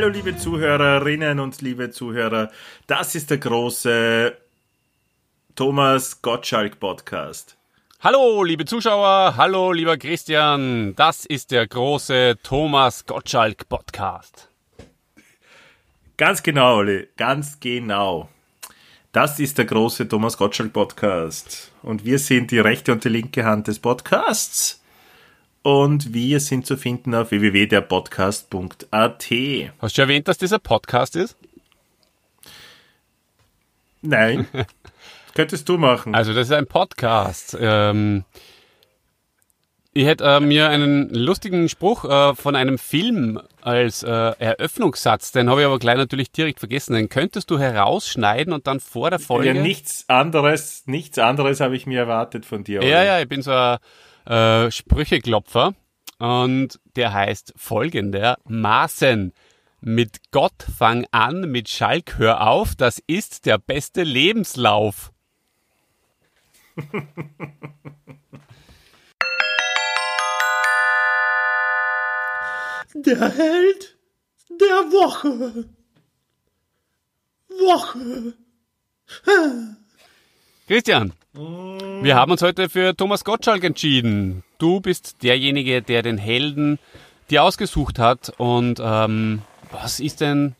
Hallo liebe Zuhörerinnen und liebe Zuhörer, das ist der große Thomas Gottschalk Podcast. Hallo liebe Zuschauer, hallo lieber Christian, das ist der große Thomas Gottschalk Podcast. Ganz genau, Olli, ganz genau. Das ist der große Thomas Gottschalk Podcast und wir sind die rechte und die linke Hand des Podcasts und wir sind zu finden auf www.derpodcast.at. Hast du erwähnt, dass dieser Podcast ist? Nein. Könntest du machen. Also, das ist ein Podcast. Ähm, ich hätte äh, mir einen lustigen Spruch äh, von einem Film als äh, Eröffnungssatz, den habe ich aber gleich natürlich direkt vergessen. Den könntest du herausschneiden und dann vor der Folge. Ja, nichts anderes, nichts anderes habe ich mir erwartet von dir. Oder? Ja, ja, ich bin so ein äh, Sprücheklopfer und der heißt folgender Maßen. Mit Gott fang an, mit Schalk hör auf, das ist der beste Lebenslauf. der Held der Woche. Woche. Christian, wir haben uns heute für Thomas Gottschalk entschieden. Du bist derjenige, der den Helden dir ausgesucht hat. Und ähm, was ist denn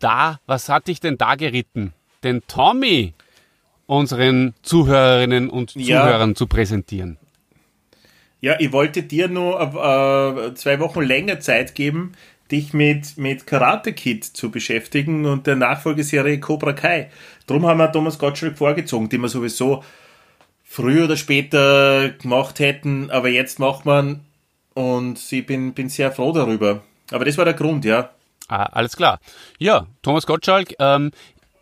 da, was hat dich denn da geritten? Den Tommy unseren Zuhörerinnen und Zuhörern ja. zu präsentieren. Ja, ich wollte dir nur äh, zwei Wochen länger Zeit geben, dich mit, mit Karate Kid zu beschäftigen und der Nachfolgeserie Cobra Kai. Drum haben wir Thomas Gottschalk vorgezogen, den wir sowieso früher oder später gemacht hätten, aber jetzt macht man und ich bin, bin sehr froh darüber. Aber das war der Grund, ja. Ah, alles klar. Ja, Thomas Gottschalk, ähm,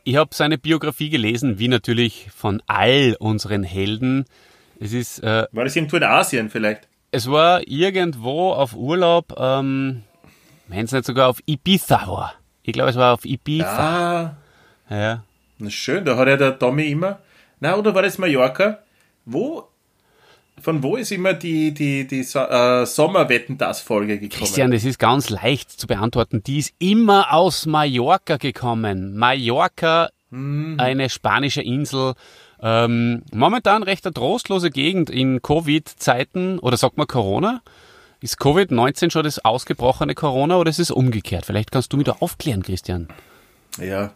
ich habe seine Biografie gelesen, wie natürlich von all unseren Helden. Es ist. Äh, war das irgendwo in Asien vielleicht? Es war irgendwo auf Urlaub, ähm, wenn es nicht sogar auf Ibiza war. Ich glaube, es war auf Ibiza. Ah. Ja. Na schön, da hat ja der Tommy immer. Na, oder war das Mallorca? Wo von wo ist immer die, die, die äh, Sommerwetten-Das-Folge gekommen? Christian, das ist ganz leicht zu beantworten. Die ist immer aus Mallorca gekommen. Mallorca, mhm. eine spanische Insel. Ähm, momentan recht eine trostlose Gegend in Covid-Zeiten, oder sagt man Corona? Ist Covid-19 schon das ausgebrochene Corona oder ist es umgekehrt? Vielleicht kannst du mich da aufklären, Christian. Ja,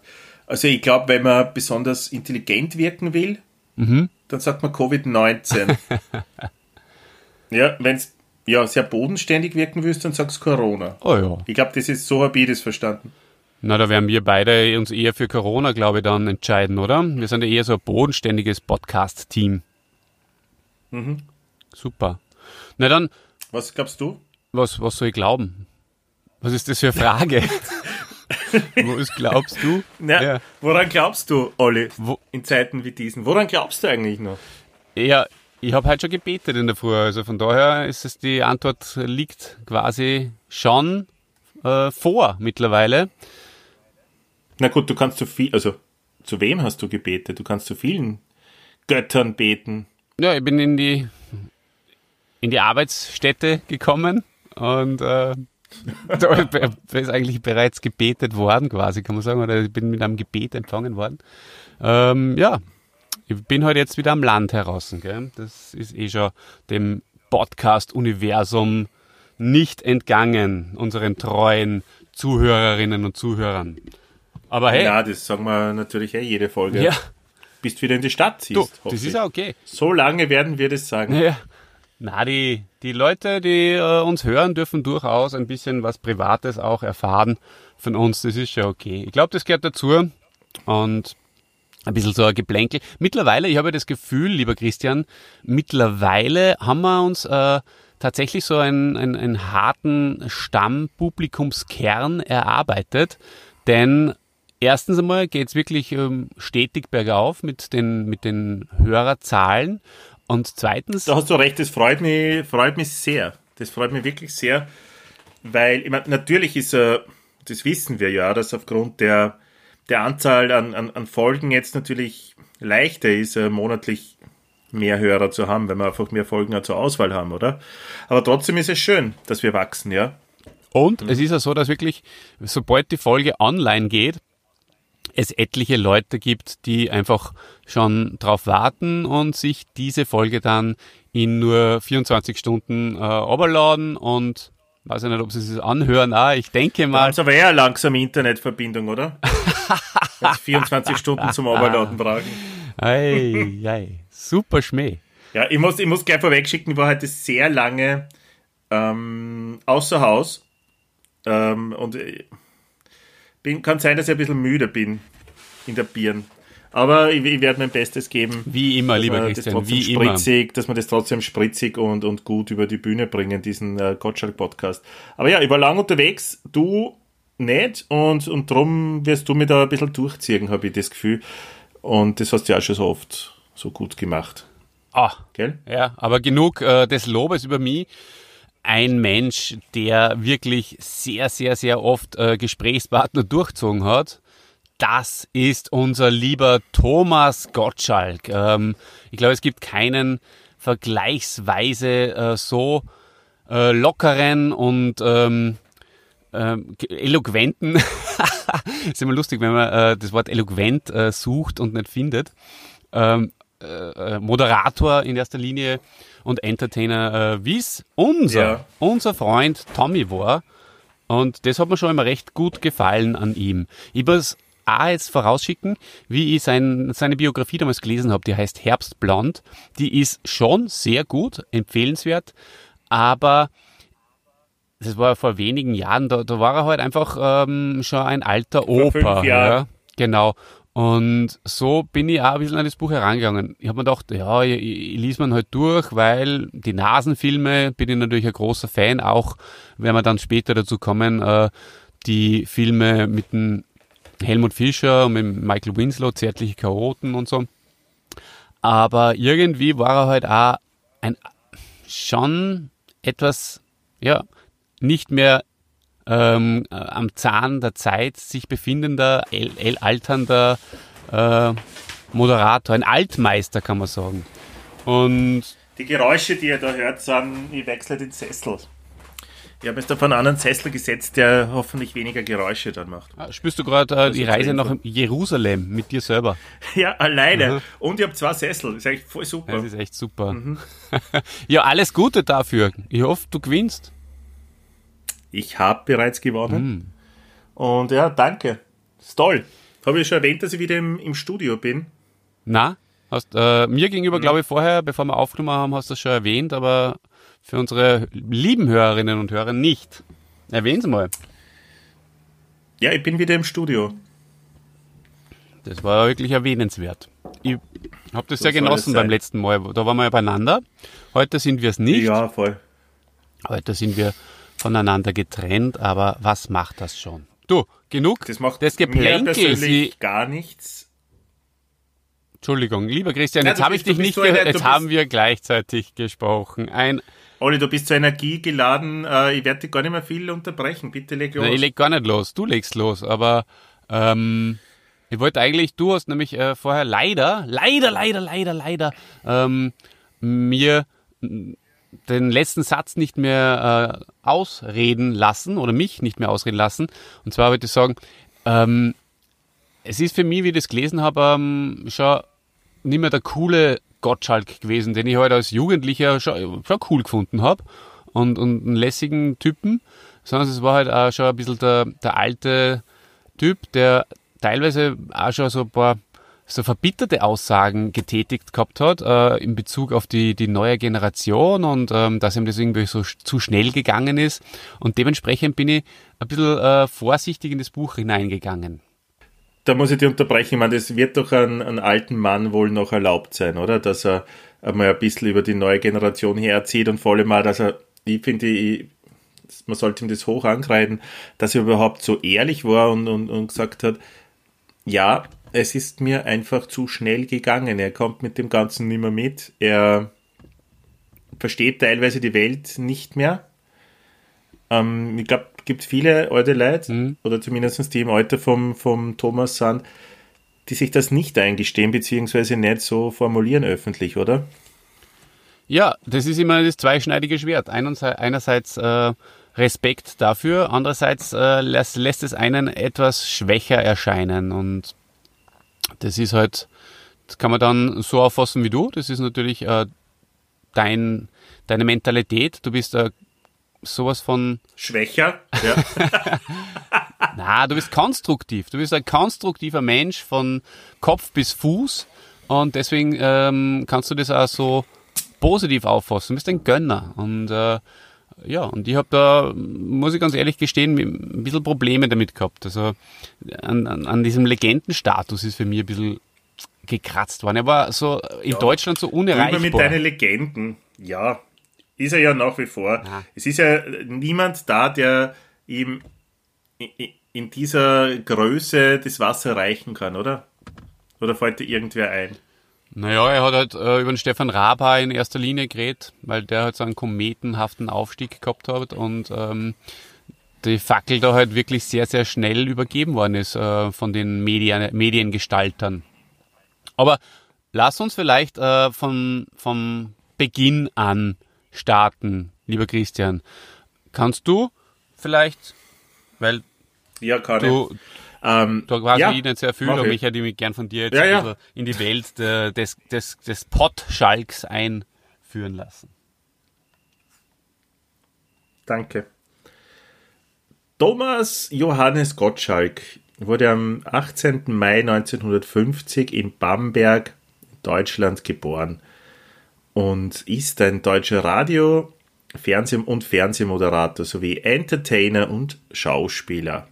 also ich glaube, wenn man besonders intelligent wirken will, mhm dann sagt man Covid-19. ja, wenn es ja, sehr bodenständig wirken willst, dann sagst du Corona. Oh ja. Ich glaube, das ist so habe ich das verstanden. Na, da werden wir beide uns eher für Corona, glaube ich, dann entscheiden, oder? Wir sind ja eher so ein bodenständiges Podcast-Team. Mhm. Super. Na dann. Was glaubst du? Was, was soll ich glauben? Was ist das für eine Frage? Was glaubst du? Na, ja. Woran glaubst du, Olli, Wo? in Zeiten wie diesen? Woran glaubst du eigentlich noch? Ja, ich habe heute schon gebetet in der Früh, also von daher ist es die Antwort liegt quasi schon äh, vor mittlerweile. Na gut, du kannst zu viel, also zu wem hast du gebetet? Du kannst zu vielen Göttern beten. Ja, ich bin in die in die Arbeitsstätte gekommen und äh, da ist eigentlich bereits gebetet worden, quasi, kann man sagen, oder ich bin mit einem Gebet empfangen worden. Ähm, ja, ich bin heute jetzt wieder am Land heraus. Gell? Das ist eh schon dem Podcast-Universum nicht entgangen, unseren treuen Zuhörerinnen und Zuhörern. Aber hey. Ja, das sagen wir natürlich eh jede Folge. Ja. Bist wieder in die Stadt ziehst. Du, das ist auch okay. So lange werden wir das sagen. Ja. Na, die, die Leute, die äh, uns hören, dürfen durchaus ein bisschen was Privates auch erfahren von uns. Das ist ja okay. Ich glaube, das gehört dazu. Und ein bisschen so ein Geplänkel. Mittlerweile, ich habe das Gefühl, lieber Christian, mittlerweile haben wir uns äh, tatsächlich so einen, einen, einen harten Stammpublikumskern erarbeitet. Denn erstens einmal geht es wirklich ähm, stetig bergauf mit den, mit den Hörerzahlen. Und zweitens. Da hast du recht, das freut mich, freut mich sehr. Das freut mich wirklich sehr, weil, ich meine, natürlich ist, äh, das wissen wir ja, dass aufgrund der, der Anzahl an, an, an Folgen jetzt natürlich leichter ist, äh, monatlich mehr Hörer zu haben, wenn wir einfach mehr Folgen zur Auswahl haben, oder? Aber trotzdem ist es schön, dass wir wachsen, ja. Und mhm. es ist ja so, dass wirklich, sobald die Folge online geht, es etliche Leute gibt, die einfach schon drauf warten und sich diese Folge dann in nur 24 Stunden äh, runterladen und weiß ich nicht, ob sie es anhören. Ah, ich denke mal. Das aber eher eine langsame Internetverbindung, oder? 24 Stunden zum Overladen brauchen. Ei, ei, super Schmäh. Ja, ich muss, ich muss gleich vorweg schicken, ich war heute sehr lange ähm, außer Haus ähm, und äh, bin, kann sein, dass ich ein bisschen müde bin in der Birn. Aber ich, ich werde mein Bestes geben. Wie immer, lieber Christian, wie spritzig, immer. Dass wir das trotzdem spritzig und, und gut über die Bühne bringen, diesen äh, Gottschalk-Podcast. Aber ja, ich war lang unterwegs, du nicht und, und darum wirst du mir da ein bisschen durchziehen, habe ich das Gefühl. Und das hast du ja auch schon so oft so gut gemacht. Ah, Gell? ja, aber genug äh, des Lobes über mich ein Mensch, der wirklich sehr, sehr, sehr oft äh, Gesprächspartner durchzogen hat. Das ist unser lieber Thomas Gottschalk. Ähm, ich glaube, es gibt keinen vergleichsweise äh, so äh, lockeren und ähm, äh, eloquenten, ist immer lustig, wenn man äh, das Wort eloquent äh, sucht und nicht findet, ähm, äh, Moderator in erster Linie und Entertainer, wie es unser, ja. unser Freund Tommy war. Und das hat mir schon immer recht gut gefallen an ihm. Ich muss auch jetzt vorausschicken, wie ich sein, seine Biografie damals gelesen habe, die heißt Herbstblond. Die ist schon sehr gut, empfehlenswert, aber das war vor wenigen Jahren, da, da war er halt einfach ähm, schon ein alter Opa. Ja, genau. Und so bin ich auch ein bisschen an das Buch herangegangen. Ich habe mir gedacht, ja, ich, ich lese man halt durch, weil die Nasenfilme bin ich natürlich ein großer Fan, auch wenn wir dann später dazu kommen, äh, die Filme mit dem Helmut Fischer und mit Michael Winslow, Zärtliche Chaoten und so. Aber irgendwie war er halt auch ein schon etwas, ja, nicht mehr ähm, äh, am Zahn der Zeit sich befindender, el, el alternder äh, Moderator, ein Altmeister kann man sagen. Und die Geräusche, die ihr da hört, sind, ich wechsle den Sessel. Ich habe jetzt auf einen anderen Sessel gesetzt, der hoffentlich weniger Geräusche dann macht. Ah, spürst du gerade äh, die Reise nach Jerusalem mit dir selber? Ja, alleine. Mhm. Und ich habe zwei Sessel. Das ist echt voll super. Das ist echt super. Mhm. ja, alles Gute dafür. Ich hoffe, du gewinnst. Ich habe bereits gewonnen. Mm. Und ja, danke. Ist toll. Habe ich schon erwähnt, dass ich wieder im, im Studio bin? Na, hast, äh, mir gegenüber, mhm. glaube ich, vorher, bevor wir aufgenommen haben, hast du das schon erwähnt, aber für unsere lieben Hörerinnen und Hörer nicht. Erwähnen Sie mal. Ja, ich bin wieder im Studio. Das war wirklich erwähnenswert. Ich habe das, das sehr genossen beim letzten Mal. Da waren wir ja beieinander. Heute sind wir es nicht. Ja, voll. Heute sind wir voneinander getrennt, aber was macht das schon? Du, genug das macht des Geplänkels. Mir gar nichts. Entschuldigung, lieber Christian, jetzt habe ich dich nicht gehört, jetzt haben wir gleichzeitig gesprochen. Ein Olli, du bist so energiegeladen, äh, ich werde dich gar nicht mehr viel unterbrechen, bitte leg los. Nein, ich leg gar nicht los, du legst los, aber ähm, ich wollte eigentlich, du hast nämlich äh, vorher leider, leider, leider, leider, leider ähm, mir den letzten Satz nicht mehr äh, ausreden lassen oder mich nicht mehr ausreden lassen. Und zwar würde ich sagen, ähm, es ist für mich, wie ich das gelesen habe, ähm, schon nicht mehr der coole Gottschalk gewesen, den ich heute halt als Jugendlicher schon, schon cool gefunden habe und, und einen lässigen Typen, sondern es war halt auch schon ein bisschen der, der alte Typ, der teilweise auch schon so ein paar so verbitterte Aussagen getätigt gehabt hat äh, in Bezug auf die, die neue Generation und ähm, dass ihm das irgendwie so zu schnell gegangen ist. Und dementsprechend bin ich ein bisschen äh, vorsichtig in das Buch hineingegangen. Da muss ich dich unterbrechen. Ich meine, das wird doch einem, alten Mann wohl noch erlaubt sein, oder? Dass er einmal ein bisschen über die neue Generation herzieht und vor allem mal, dass er, ich finde, man sollte ihm das hoch ankreiden, dass er überhaupt so ehrlich war und, und, und gesagt hat, ja, es ist mir einfach zu schnell gegangen. Er kommt mit dem Ganzen nicht mehr mit. Er versteht teilweise die Welt nicht mehr. Ähm, ich glaube, gibt viele alte Leute, mhm. oder zumindest die im Alter vom, vom Thomas sind, die sich das nicht eingestehen, beziehungsweise nicht so formulieren öffentlich, oder? Ja, das ist immer das zweischneidige Schwert. Einerseits äh, Respekt dafür. Andererseits äh, lässt, lässt es einen etwas schwächer erscheinen und das ist halt, das kann man dann so auffassen wie du. Das ist natürlich äh, dein, deine Mentalität. Du bist äh, sowas von schwächer. Ja. Na, du bist konstruktiv. Du bist ein konstruktiver Mensch von Kopf bis Fuß und deswegen ähm, kannst du das auch so positiv auffassen. Du bist ein Gönner und äh, ja, und ich habe da, muss ich ganz ehrlich gestehen, ein bisschen Probleme damit gehabt. Also an, an, an diesem Legendenstatus ist für mich ein bisschen gekratzt worden. Er war so in ja, Deutschland so unerreichbar. mit deinen Legenden, ja, ist er ja nach wie vor. Ja. Es ist ja niemand da, der ihm in dieser Größe das Wasser reichen kann, oder? Oder fällt dir irgendwer ein? Naja, er hat halt äh, über den Stefan Raba in erster Linie geredet, weil der halt so einen kometenhaften Aufstieg gehabt hat und ähm, die Fackel da halt wirklich sehr, sehr schnell übergeben worden ist äh, von den Medien, Mediengestaltern. Aber lass uns vielleicht äh, von, vom Beginn an starten, lieber Christian. Kannst du vielleicht, weil ja, kann du, ich. Ähm, da quasi ja, ich nicht sehr viel, aber ich hätte mich gern von dir jetzt ja, ja. in die Welt des, des, des Pottschalks einführen lassen. Danke. Thomas Johannes Gottschalk wurde am 18. Mai 1950 in Bamberg, Deutschland, geboren und ist ein deutscher Radio-, Fernseh- und Fernsehmoderator sowie Entertainer und Schauspieler.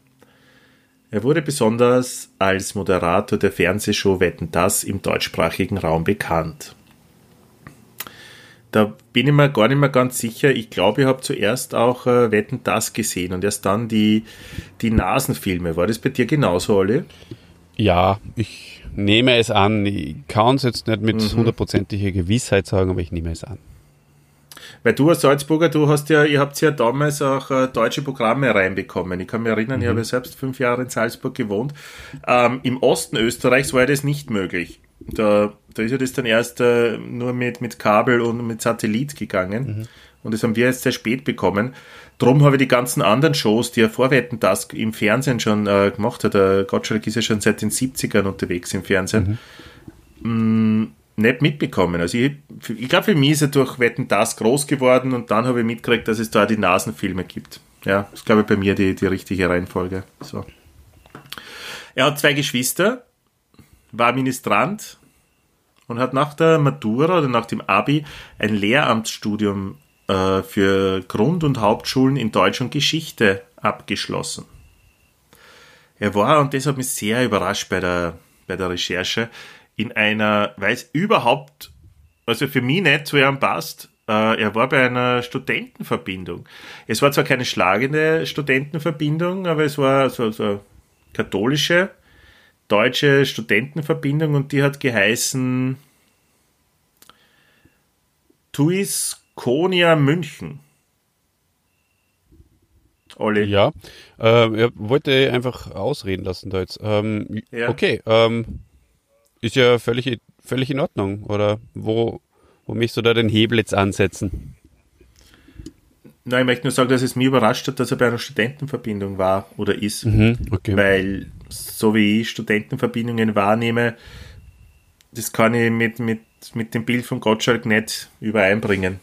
Er wurde besonders als Moderator der Fernsehshow Wetten das im deutschsprachigen Raum bekannt. Da bin ich mir gar nicht mehr ganz sicher. Ich glaube, ich habe zuerst auch äh, Wetten das gesehen und erst dann die, die Nasenfilme. War das bei dir genauso, Olli? Ja, ich nehme es an. Ich kann es jetzt nicht mit mhm. hundertprozentiger mhm. Gewissheit sagen, aber ich nehme es an. Weil du als Salzburger, du hast ja, ihr habt ja damals auch äh, deutsche Programme reinbekommen. Ich kann mich erinnern, mhm. ich habe ja selbst fünf Jahre in Salzburg gewohnt. Ähm, Im Osten Österreichs war das nicht möglich. Da, da ist ja das dann erst äh, nur mit, mit Kabel und mit Satellit gegangen. Mhm. Und das haben wir jetzt sehr spät bekommen. Drum habe ich die ganzen anderen Shows, die er vorwetten das im Fernsehen schon äh, gemacht hat. Der Gottschalk ist ja schon seit den 70ern unterwegs im Fernsehen. Mhm. Mm, nicht mitbekommen. Also ich, ich glaube, für mich ist er durch Wetten das groß geworden und dann habe ich mitgekriegt, dass es da die Nasenfilme gibt. Ja, das ist, glaube ich, bei mir die, die richtige Reihenfolge. So. Er hat zwei Geschwister, war Ministrant und hat nach der Matura oder nach dem Abi ein Lehramtsstudium äh, für Grund- und Hauptschulen in Deutsch und Geschichte abgeschlossen. Er war, und das hat mich sehr überrascht bei der, bei der Recherche, in einer, weiß überhaupt, also für mich nicht zu ihm passt, äh, er war bei einer Studentenverbindung. Es war zwar keine schlagende Studentenverbindung, aber es war so, so katholische deutsche Studentenverbindung und die hat geheißen Tuiskonia München. Olli. Ja, äh, er wollte einfach ausreden lassen da jetzt. Ähm, ja. Okay, ähm, ist ja völlig, völlig in Ordnung. Oder wo, wo möchtest du da den Hebel jetzt ansetzen? Nein, ich möchte nur sagen, dass es mich überrascht hat, dass er bei einer Studentenverbindung war oder ist. Mhm, okay. Weil, so wie ich Studentenverbindungen wahrnehme, das kann ich mit, mit, mit dem Bild von Gottschalk nicht übereinbringen,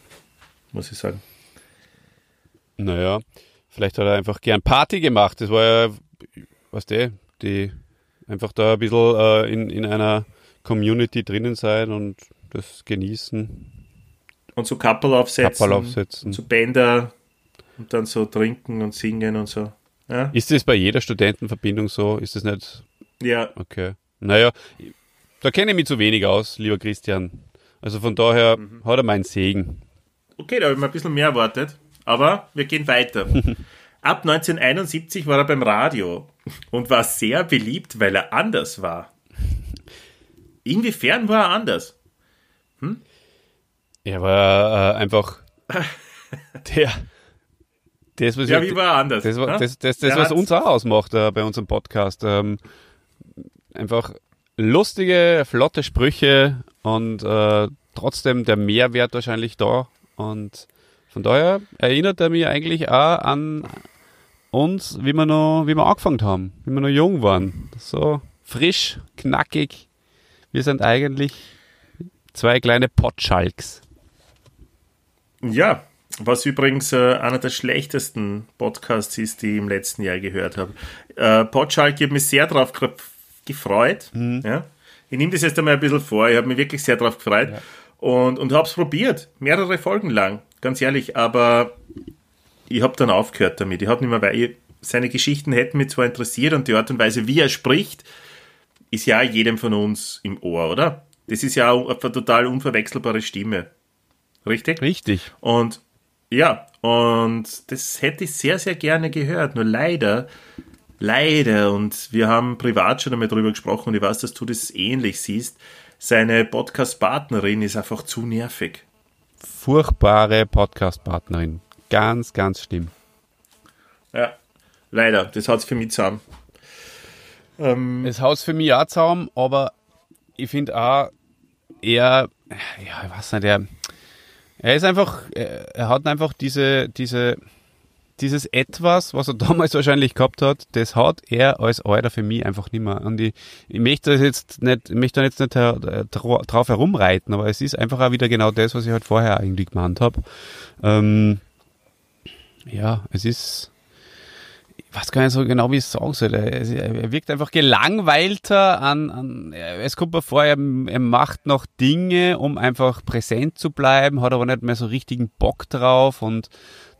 muss ich sagen. Naja, vielleicht hat er einfach gern Party gemacht. Das war ja, was der, die einfach da ein bisschen äh, in, in einer Community drinnen sein und das genießen. Und so Kappel aufsetzen. Kappel aufsetzen. So Bänder und dann so trinken und singen und so. Ja? Ist das bei jeder Studentenverbindung so? Ist das nicht? Ja. Okay. Naja, da kenne ich mich zu wenig aus, lieber Christian. Also von daher mhm. hat er meinen Segen. Okay, da habe ich mal ein bisschen mehr erwartet. Aber wir gehen weiter. Ab 1971 war er beim Radio und war sehr beliebt, weil er anders war. Inwiefern war er anders? Hm? Er war äh, einfach der. Das, was ja, wie war er anders? Das, das, das, das, das was uns auch ausmacht äh, bei unserem Podcast. Ähm, einfach lustige, flotte Sprüche und äh, trotzdem der Mehrwert wahrscheinlich da. Und Von daher erinnert er mich eigentlich auch an uns, wie wir noch, wie wir angefangen haben, wie wir noch jung waren. So frisch, knackig. Wir sind eigentlich zwei kleine Potschalks. Ja, was übrigens äh, einer der schlechtesten Podcasts ist, die ich im letzten Jahr gehört habe. Äh, Potschalk, ich habe mich sehr darauf gefreut. Mhm. Ja? Ich nehme das jetzt einmal ein bisschen vor. Ich habe mich wirklich sehr darauf gefreut ja. Und, und habe es probiert. Mehrere Folgen lang, ganz ehrlich. Aber ich habe dann aufgehört damit. Ich habe nicht mehr, weil ich, seine Geschichten hätten mich zwar interessiert und die Art und Weise, wie er spricht, ist ja jedem von uns im Ohr, oder? Das ist ja auch eine total unverwechselbare Stimme. Richtig? Richtig. Und ja, und das hätte ich sehr, sehr gerne gehört. Nur leider, leider, und wir haben privat schon einmal drüber gesprochen und ich weiß, dass du das ähnlich siehst, seine Podcast-Partnerin ist einfach zu nervig. Furchtbare Podcast-Partnerin. Ganz, ganz schlimm. Ja, leider. Das hat es für mich zusammen. Ähm, es haut für mich auch zusammen, aber ich finde auch, er, ja, ich weiß nicht, er, er ist einfach, er hat einfach diese, diese, dieses Etwas, was er damals wahrscheinlich gehabt hat, das hat er als Alter für mich einfach nicht mehr. Und ich, ich möchte das jetzt nicht, ich möchte da jetzt nicht drauf herumreiten, aber es ist einfach auch wieder genau das, was ich halt vorher eigentlich gemeint habe. Ähm, ja, es ist, ich weiß gar nicht so genau, wie ich es sagen soll. Er, wirkt einfach gelangweilter an, an es kommt mir vor, er, er, macht noch Dinge, um einfach präsent zu bleiben, hat aber nicht mehr so richtigen Bock drauf und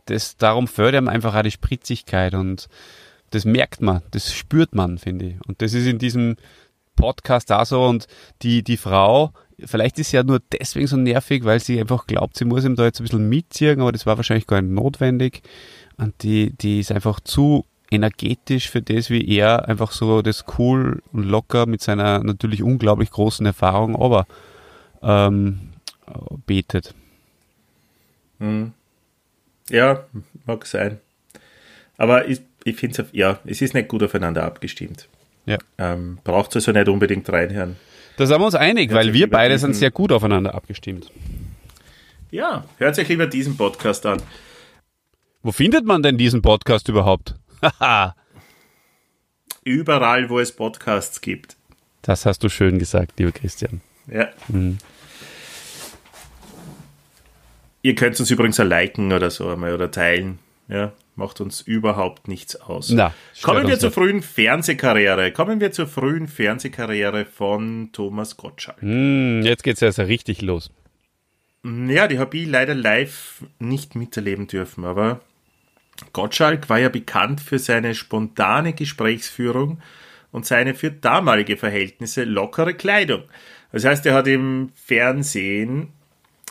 das, darum fördert ihm einfach auch die Spritzigkeit und das merkt man, das spürt man, finde ich. Und das ist in diesem Podcast auch so und die, die Frau, vielleicht ist sie ja nur deswegen so nervig, weil sie einfach glaubt, sie muss ihm da jetzt ein bisschen mitziehen, aber das war wahrscheinlich gar nicht notwendig. Und die, die ist einfach zu energetisch für das, wie er einfach so das cool und locker mit seiner natürlich unglaublich großen Erfahrung aber ähm, betet. Hm. Ja, mag sein. Aber ich, ich finde es, ja, es ist nicht gut aufeinander abgestimmt. Ja. Ähm, Braucht es also nicht unbedingt reinhören. Da sind wir uns einig, weil wir beide sind sehr gut aufeinander abgestimmt. Ja, hört sich lieber diesen Podcast an. Wo findet man denn diesen Podcast überhaupt? Überall, wo es Podcasts gibt. Das hast du schön gesagt, lieber Christian. Ja. Mhm. Ihr könnt uns übrigens auch liken oder so einmal oder teilen. Ja, macht uns überhaupt nichts aus. Na, Kommen wir zur nicht. frühen Fernsehkarriere. Kommen wir zur frühen Fernsehkarriere von Thomas Gottschalk. Mm, jetzt geht es also richtig los. Ja, die habe ich leider live nicht miterleben dürfen, aber Gottschalk war ja bekannt für seine spontane Gesprächsführung und seine für damalige Verhältnisse lockere Kleidung. Das heißt, er hat im Fernsehen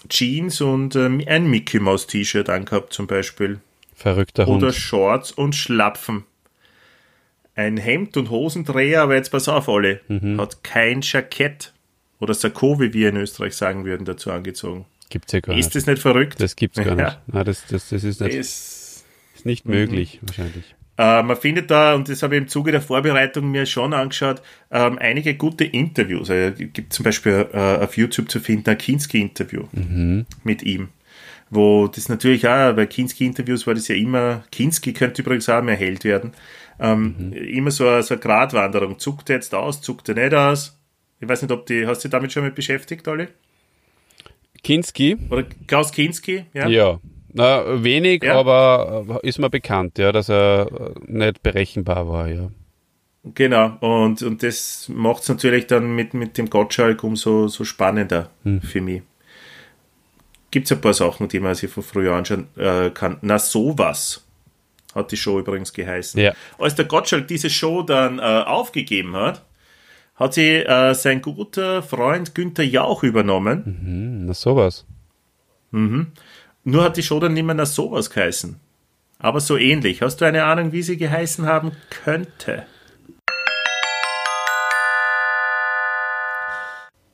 Jeans und ähm, ein Mickey Mouse T-Shirt angehabt zum Beispiel. Verrückter Hund. Oder Shorts und Schlapfen. Ein Hemd und Hosendreher, aber jetzt pass auf, alle. Mhm. Hat kein Jackett oder Sakko, wie wir in Österreich sagen würden, dazu angezogen. Gibt's ja gar nicht. Ist das nicht verrückt? Das gibt's gar ja. nicht. Nein, das, das, das ist nicht. Es, ist nicht möglich, mhm. wahrscheinlich. Äh, man findet da, und das habe ich im Zuge der Vorbereitung mir schon angeschaut, ähm, einige gute Interviews. Also, es gibt zum Beispiel äh, auf YouTube zu finden ein Kinski-Interview mhm. mit ihm wo das natürlich auch, bei Kinski-Interviews war das ja immer, Kinski könnte übrigens auch mehr Held werden, ähm, mhm. immer so eine, so eine Gratwanderung. Zuckt er jetzt aus, zuckt er nicht aus? Ich weiß nicht, ob die, hast du dich damit schon mal beschäftigt, Olli? Kinski? Oder Klaus Kinski, ja? Ja. Na, wenig, ja. aber ist mir bekannt, ja, dass er nicht berechenbar war, ja. Genau, und, und das macht es natürlich dann mit, mit dem Gottschalk umso so spannender hm. für mich gibt es ein paar Sachen, die man sich von früher anschauen äh, kann. Na, sowas hat die Show übrigens geheißen. Ja. Als der Gottschalk diese Show dann äh, aufgegeben hat, hat sie äh, sein guter Freund Günther Jauch übernommen. Mhm, na sowas. Mhm. Nur hat die Show dann nicht mehr nach sowas geheißen. Aber so ähnlich. Hast du eine Ahnung, wie sie geheißen haben könnte?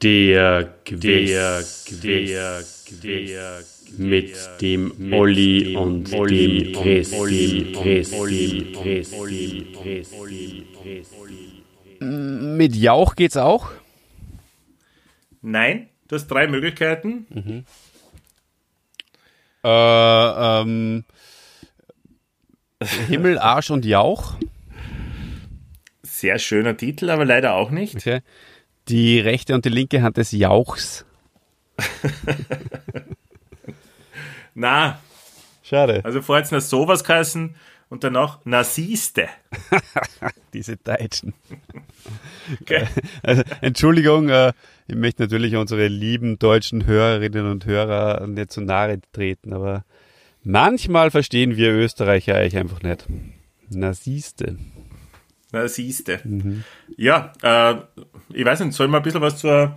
Der Quiz, der Quiz, mit dem Olli und dem Christi, Mit Jauch geht's auch? Nein, du hast drei Möglichkeiten. Mhm. Äh, ähm, Himmel, Arsch und Jauch. Sehr schöner Titel, aber leider auch nicht. Okay. Die rechte und die linke Hand des Jauchs. Na, Schade. also vorher jetzt noch sowas geheißen und danach na siehste. Diese Deutschen. Okay. Also, Entschuldigung, äh, ich möchte natürlich unsere lieben deutschen Hörerinnen und Hörer nicht zu nahe treten, aber manchmal verstehen wir Österreicher euch einfach nicht. Na siehste. Na siehste. Ja, äh, ich weiß nicht, soll mal ein bisschen was zur,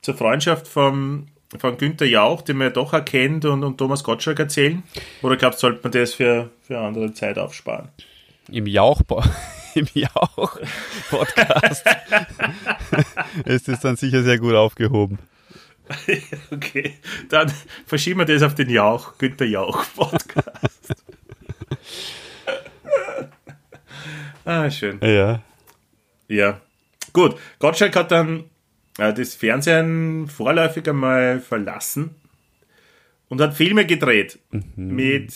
zur Freundschaft vom, von Günther Jauch, den man ja doch erkennt, und, und Thomas Gottschalk erzählen? Oder glaubst du, sollte man das für, für eine andere Zeit aufsparen? Im Jauch, im Jauch Podcast ist es dann sicher sehr gut aufgehoben. Okay, dann verschieben wir das auf den Jauch, Günther Jauch Podcast. ah, schön. Ja. Ja. Gut, Gottschalk hat dann äh, das Fernsehen vorläufig einmal verlassen und hat Filme gedreht mit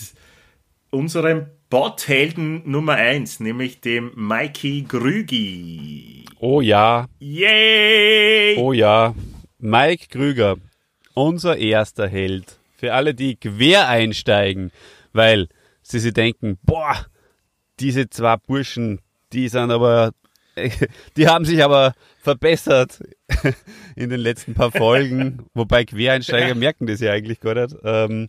unserem Bothelden Nummer 1, nämlich dem Mikey Grügi. Oh ja, Yay! oh ja. Mike Krüger, unser erster Held. Für alle, die quer einsteigen, weil sie sich denken, boah, diese zwei Burschen, die sind aber, die haben sich aber verbessert in den letzten paar Folgen, wobei Quereinsteiger merken das ja eigentlich gar nicht. Ähm,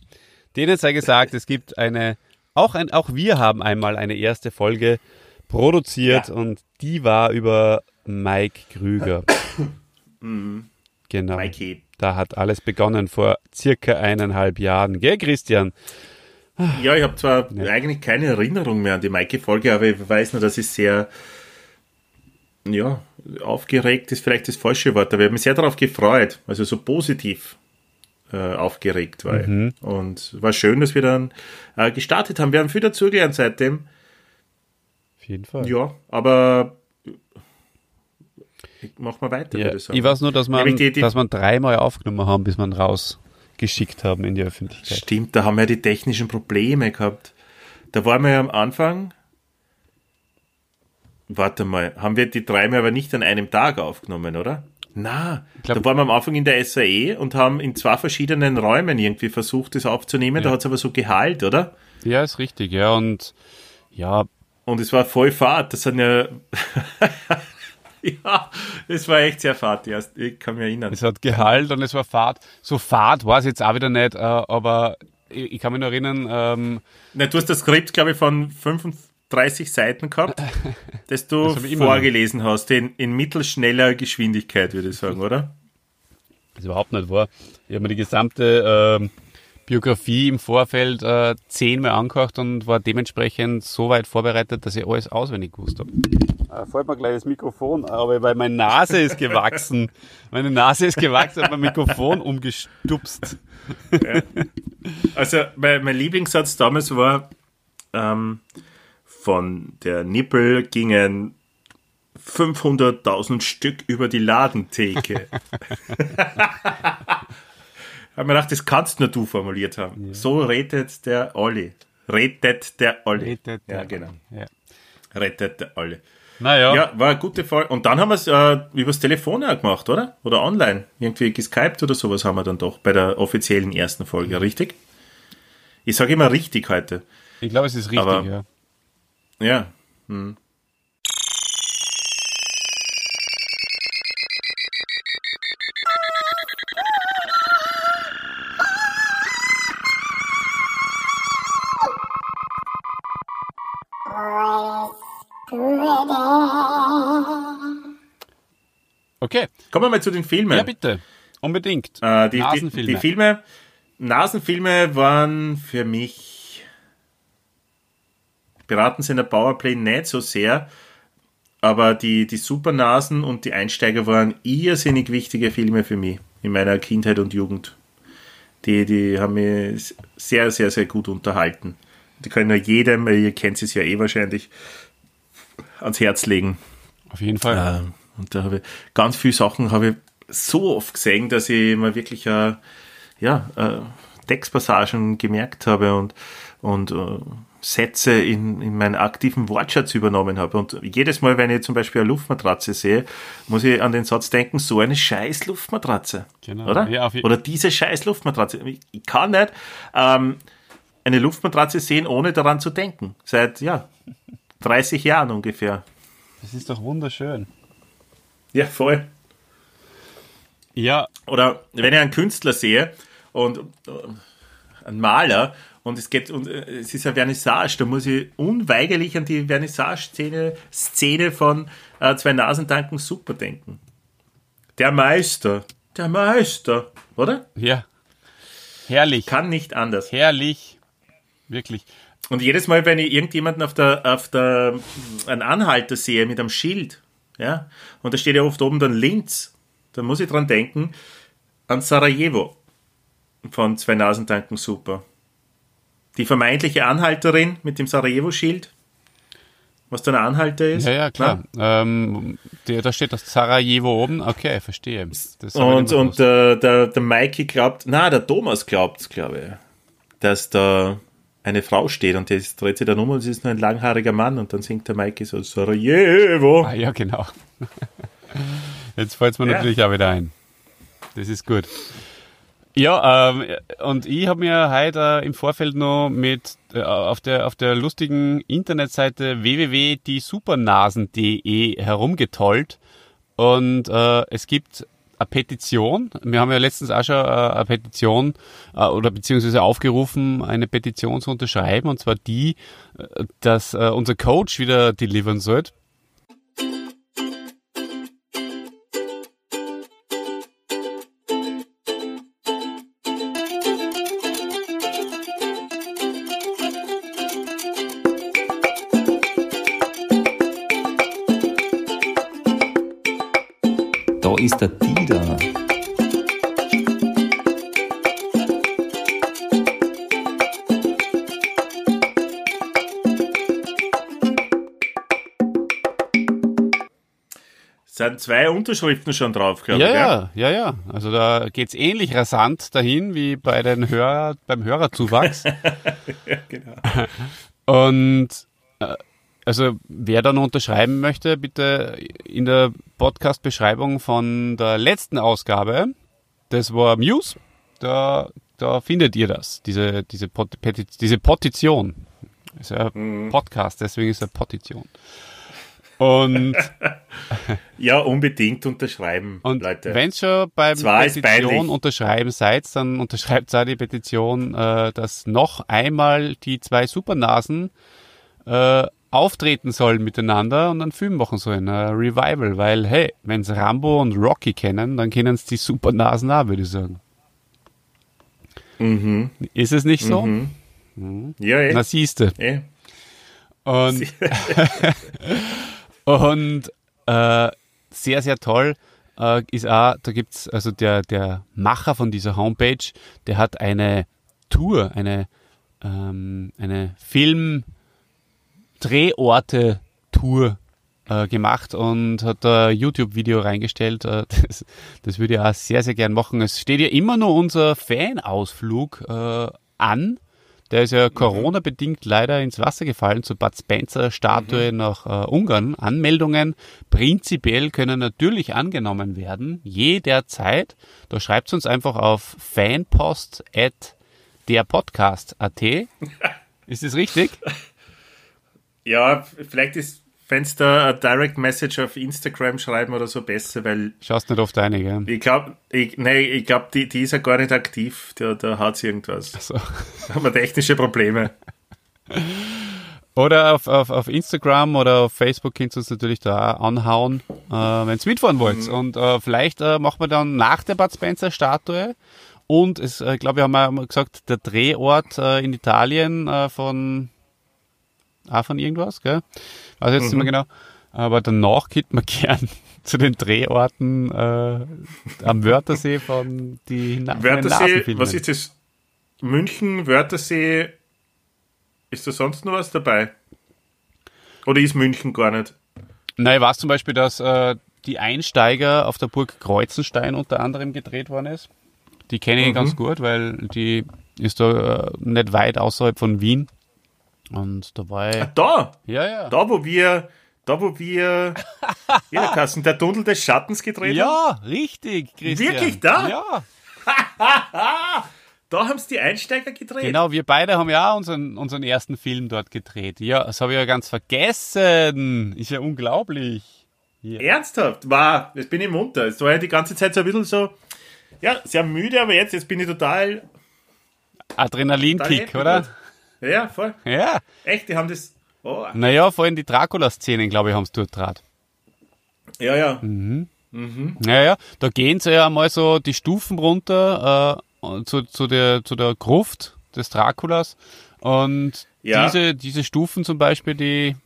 denen sei gesagt, es gibt eine, auch ein, auch wir haben einmal eine erste Folge produziert Ja. und die war über Mike Krüger. Genau. Mikey. Da hat alles begonnen vor circa eineinhalb Jahren. Gell, Christian? Ja, ich habe zwar eigentlich keine Erinnerung mehr an die Mikey-Folge, aber ich weiß nur, dass ich sehr ja, aufgeregt ist vielleicht das falsche Wort, aber ich habe mich sehr darauf gefreut, also so positiv äh, aufgeregt war. ich. Und war schön, dass wir dann äh, gestartet haben. Wir haben viel dazugelernt seitdem. Auf jeden Fall. Ja, aber ich mach mal weiter, Ja, würde ich sagen. ich weiß nur, dass man, die- die- dass man dreimal aufgenommen haben, bis man rausgeschickt haben in die Öffentlichkeit. Stimmt, da haben wir ja die technischen Probleme gehabt. Da waren wir ja am Anfang. Warte mal, haben wir die dreimal aber nicht an einem Tag aufgenommen, oder? Na, da waren wir am Anfang in der SAE und haben in zwei verschiedenen Räumen irgendwie versucht, das aufzunehmen. Da Ja. hat es aber so gehalt, oder? Ja, ist richtig, ja. Und ja, Und es war voll Fahrt. Das sind ja. ja, es war echt sehr Fahrt. Ja, ich kann mich erinnern. es hat Gehalt und es war Fahrt. So Fahrt war es jetzt auch wieder nicht, äh, aber ich, kann mich noch erinnern, ähm, Na, du hast das Skript, glaube ich, von 35 Seiten gehabt, das du Das immer noch. vorgelesen hast, in, in mittelschneller Geschwindigkeit, würde ich sagen, oder? das überhaupt nicht war. Ich habe mir die gesamte ähm, Biografie im Vorfeld äh, zehnmal angehört und war dementsprechend so weit vorbereitet, dass ich alles auswendig gewusst habe. Äh, fällt mir gleich das Mikrofon, aber weil meine Nase ist gewachsen. Meine Nase ist gewachsen, hat mein Mikrofon umgestupst. Also, mein, mein Lieblingssatz damals war, ähm, von der Nippel gingen 500.000 Stück über die Ladentheke. Hab mir gedacht, das kannst nur du formuliert haben. So redet der Olli. Redet der Olli. Redet der ja, genau. Ja. Rettet der Olli. Naja, Ja, war eine gute Folge. Und dann haben wir es äh, übers Telefon auch gemacht, oder? Oder online. Irgendwie geskypt oder sowas haben wir dann doch bei der offiziellen ersten Folge, richtig? Ich sage immer richtig heute. ich glaube, es ist richtig, Aber- ja. Ja. Okay, Kommen wir mal zu den Filmen. ja bitte, unbedingt. Äh, die, die, Nasenfilme. die Filme, Nasenfilme waren für mich beraten sie in der Powerplay nicht so sehr, aber die, die Supernasen und die Einsteiger waren irrsinnig wichtige Filme für mich in meiner Kindheit und Jugend. Die, die haben mich sehr, sehr, sehr gut unterhalten. Die können nur jedem, ihr kennt es ja eh wahrscheinlich, ans Herz legen. Auf jeden Fall. Ähm, und da habe ich ganz viele Sachen habe ich so oft gesehen, dass ich mir wirklich äh, ja, äh, Textpassagen gemerkt habe und, und äh, Sätze in, in meinen aktiven Wortschatz übernommen habe. Und jedes Mal, wenn ich zum Beispiel eine Luftmatratze sehe, muss ich an den Satz denken, so eine scheiß Luftmatratze. Genau. Oder? Ja, oder diese scheiß Luftmatratze. Ich, kann nicht ähm, eine Luftmatratze sehen, ohne daran zu denken. Seit, ja, 30 Jahren ungefähr. Das ist doch wunderschön. Ja, voll. Ja. Oder wenn ich einen Künstler sehe und äh, einen Maler und es geht und äh, es ist eine Vernissage, da muss ich unweigerlich an die Vernissage-Szene Szene von äh, zwei Nasentanken super denken. Der Meister, der Meister, oder? Ja. Herrlich. Kann nicht anders. Herrlich. Wirklich. Und jedes Mal, wenn ich irgendjemanden auf der, auf der, einen Anhalter sehe mit einem Schild, ja, und da steht ja oft oben dann Linz, dann muss ich dran denken, an Sarajevo von Zwei Nasentanken Super. Die vermeintliche Anhalterin mit dem Sarajevo-Schild, was dann Anhalter ist. Ja, ja, klar. Ähm, der, da steht das Sarajevo oben. Okay, verstehe. und und äh, der, der Mikey glaubt, na, der Thomas glaubt, glaube ich, dass da eine Frau steht und der dreht sich dann um und es ist nur ein langhaariger Mann und dann singt der Mikey so Sarajevo. Ah, ja, genau. Jetzt fällt es mir ja. natürlich auch wieder ein. Das ist gut. Ja, ähm, und ich habe mir heute äh, im Vorfeld noch mit äh, auf der auf der lustigen Internetseite www.diesupernasen.de herumgetollt und äh, es gibt eine Petition. Wir haben ja letztens auch schon äh, eine Petition äh, oder beziehungsweise aufgerufen, eine Petition zu unterschreiben und zwar die, äh, dass äh, unser Coach wieder delivern sollte. Ist der Dieter? sind zwei Unterschriften schon drauf, glaube ja, ich. Ja, ja, ja. Also da geht es ähnlich rasant dahin wie bei den Hörer, beim Hörerzuwachs. ja, genau. Und äh, also wer dann unterschreiben möchte, bitte in der Podcast-Beschreibung von der letzten Ausgabe, das war Muse, da, da findet ihr das, diese, diese, diese Petition. Das ist ja mhm. Podcast, deswegen ist es Petition. Und ja, unbedingt unterschreiben, und Leute. Wenn schon beim Zwar Petition unterschreiben seid, dann unterschreibt auch die Petition, äh, dass noch einmal die zwei Supernasen äh, auftreten sollen miteinander und einen Film machen sollen, ein Revival, weil hey, wenn sie Rambo und Rocky kennen, dann kennen sie die Supernasen auch, würde ich sagen. Mhm. Ist es nicht so? Mhm. Mhm. Ja, eh. Na siehste. Eh. Und, und äh, sehr, sehr toll äh, ist auch, da gibt's also der, der Macher von dieser Homepage, der hat eine Tour, eine, ähm, eine Film- Drehorte-Tour äh, gemacht und hat da YouTube-Video reingestellt. Äh, das, das würde ich auch sehr, sehr gern machen. Es steht ja immer noch unser Fanausflug äh, an. Der ist ja mhm. Corona-bedingt leider ins Wasser gefallen zur Bud Spencer-Statue mhm. nach äh, Ungarn. Anmeldungen prinzipiell können natürlich angenommen werden, jederzeit. Da schreibt uns einfach auf fanpost at derpodcast.at. Ist das richtig? Ja, vielleicht ist, wenn es da eine Direct Message auf Instagram schreiben oder so besser, weil. Schaust nicht oft eine, gell? Ich glaube, ich, nee, ich glaube, die, die ist ja gar nicht aktiv. Da, da hat sie irgendwas. Ach so. Da haben wir technische Probleme. Oder auf, auf, auf Instagram oder auf Facebook könnt ihr uns natürlich da anhauen, äh, wenn ihr mitfahren wollt. Mhm. Und äh, vielleicht äh, machen wir dann nach der Bud Spencer Statue und es, äh, glaube ich, haben wir gesagt, der Drehort äh, in Italien äh, von auch von irgendwas, gell? Weiß jetzt mhm. nicht mehr genau. Aber danach geht man gern zu den Drehorten äh, am Wörthersee von die Wörthersee, was ist das? München, Wörthersee, ist da sonst noch was dabei? Oder ist München gar nicht? Nein, ich weiß zum Beispiel, dass äh, die Einsteiger auf der Burg Kreuzenstein unter anderem gedreht worden ist. Die kenne ich mhm. ganz gut, weil die Ist da äh, nicht weit außerhalb von Wien. Und da war ich, Da, ja, ja. da wo wir, da wo wir, ja, Kassen, der Tunnel des Schattens gedreht haben. Ja, richtig, Christian. Wirklich da? Ja. Da haben es die Einsteiger gedreht. Genau, wir beide haben ja auch unseren, unseren ersten Film dort gedreht. Ja, das habe ich ja ganz vergessen. Ist ja unglaublich. Ernsthaft? Wow, jetzt bin ich munter. Es war ja die ganze Zeit so ein bisschen so, ja, sehr müde, aber jetzt, jetzt bin ich total, Adrenalinkick, oder? Gerade. Ja, voll. Ja. Echt, die haben das, oh, Naja, vor allem die Dracula-Szenen, glaube ich, haben es draht. ja, ja. Naja, da gehen sie ja mal so die Stufen runter äh, zu, zu, der, zu der Gruft des Draculas. Und Ja. diese, diese Stufen zum Beispiel, die,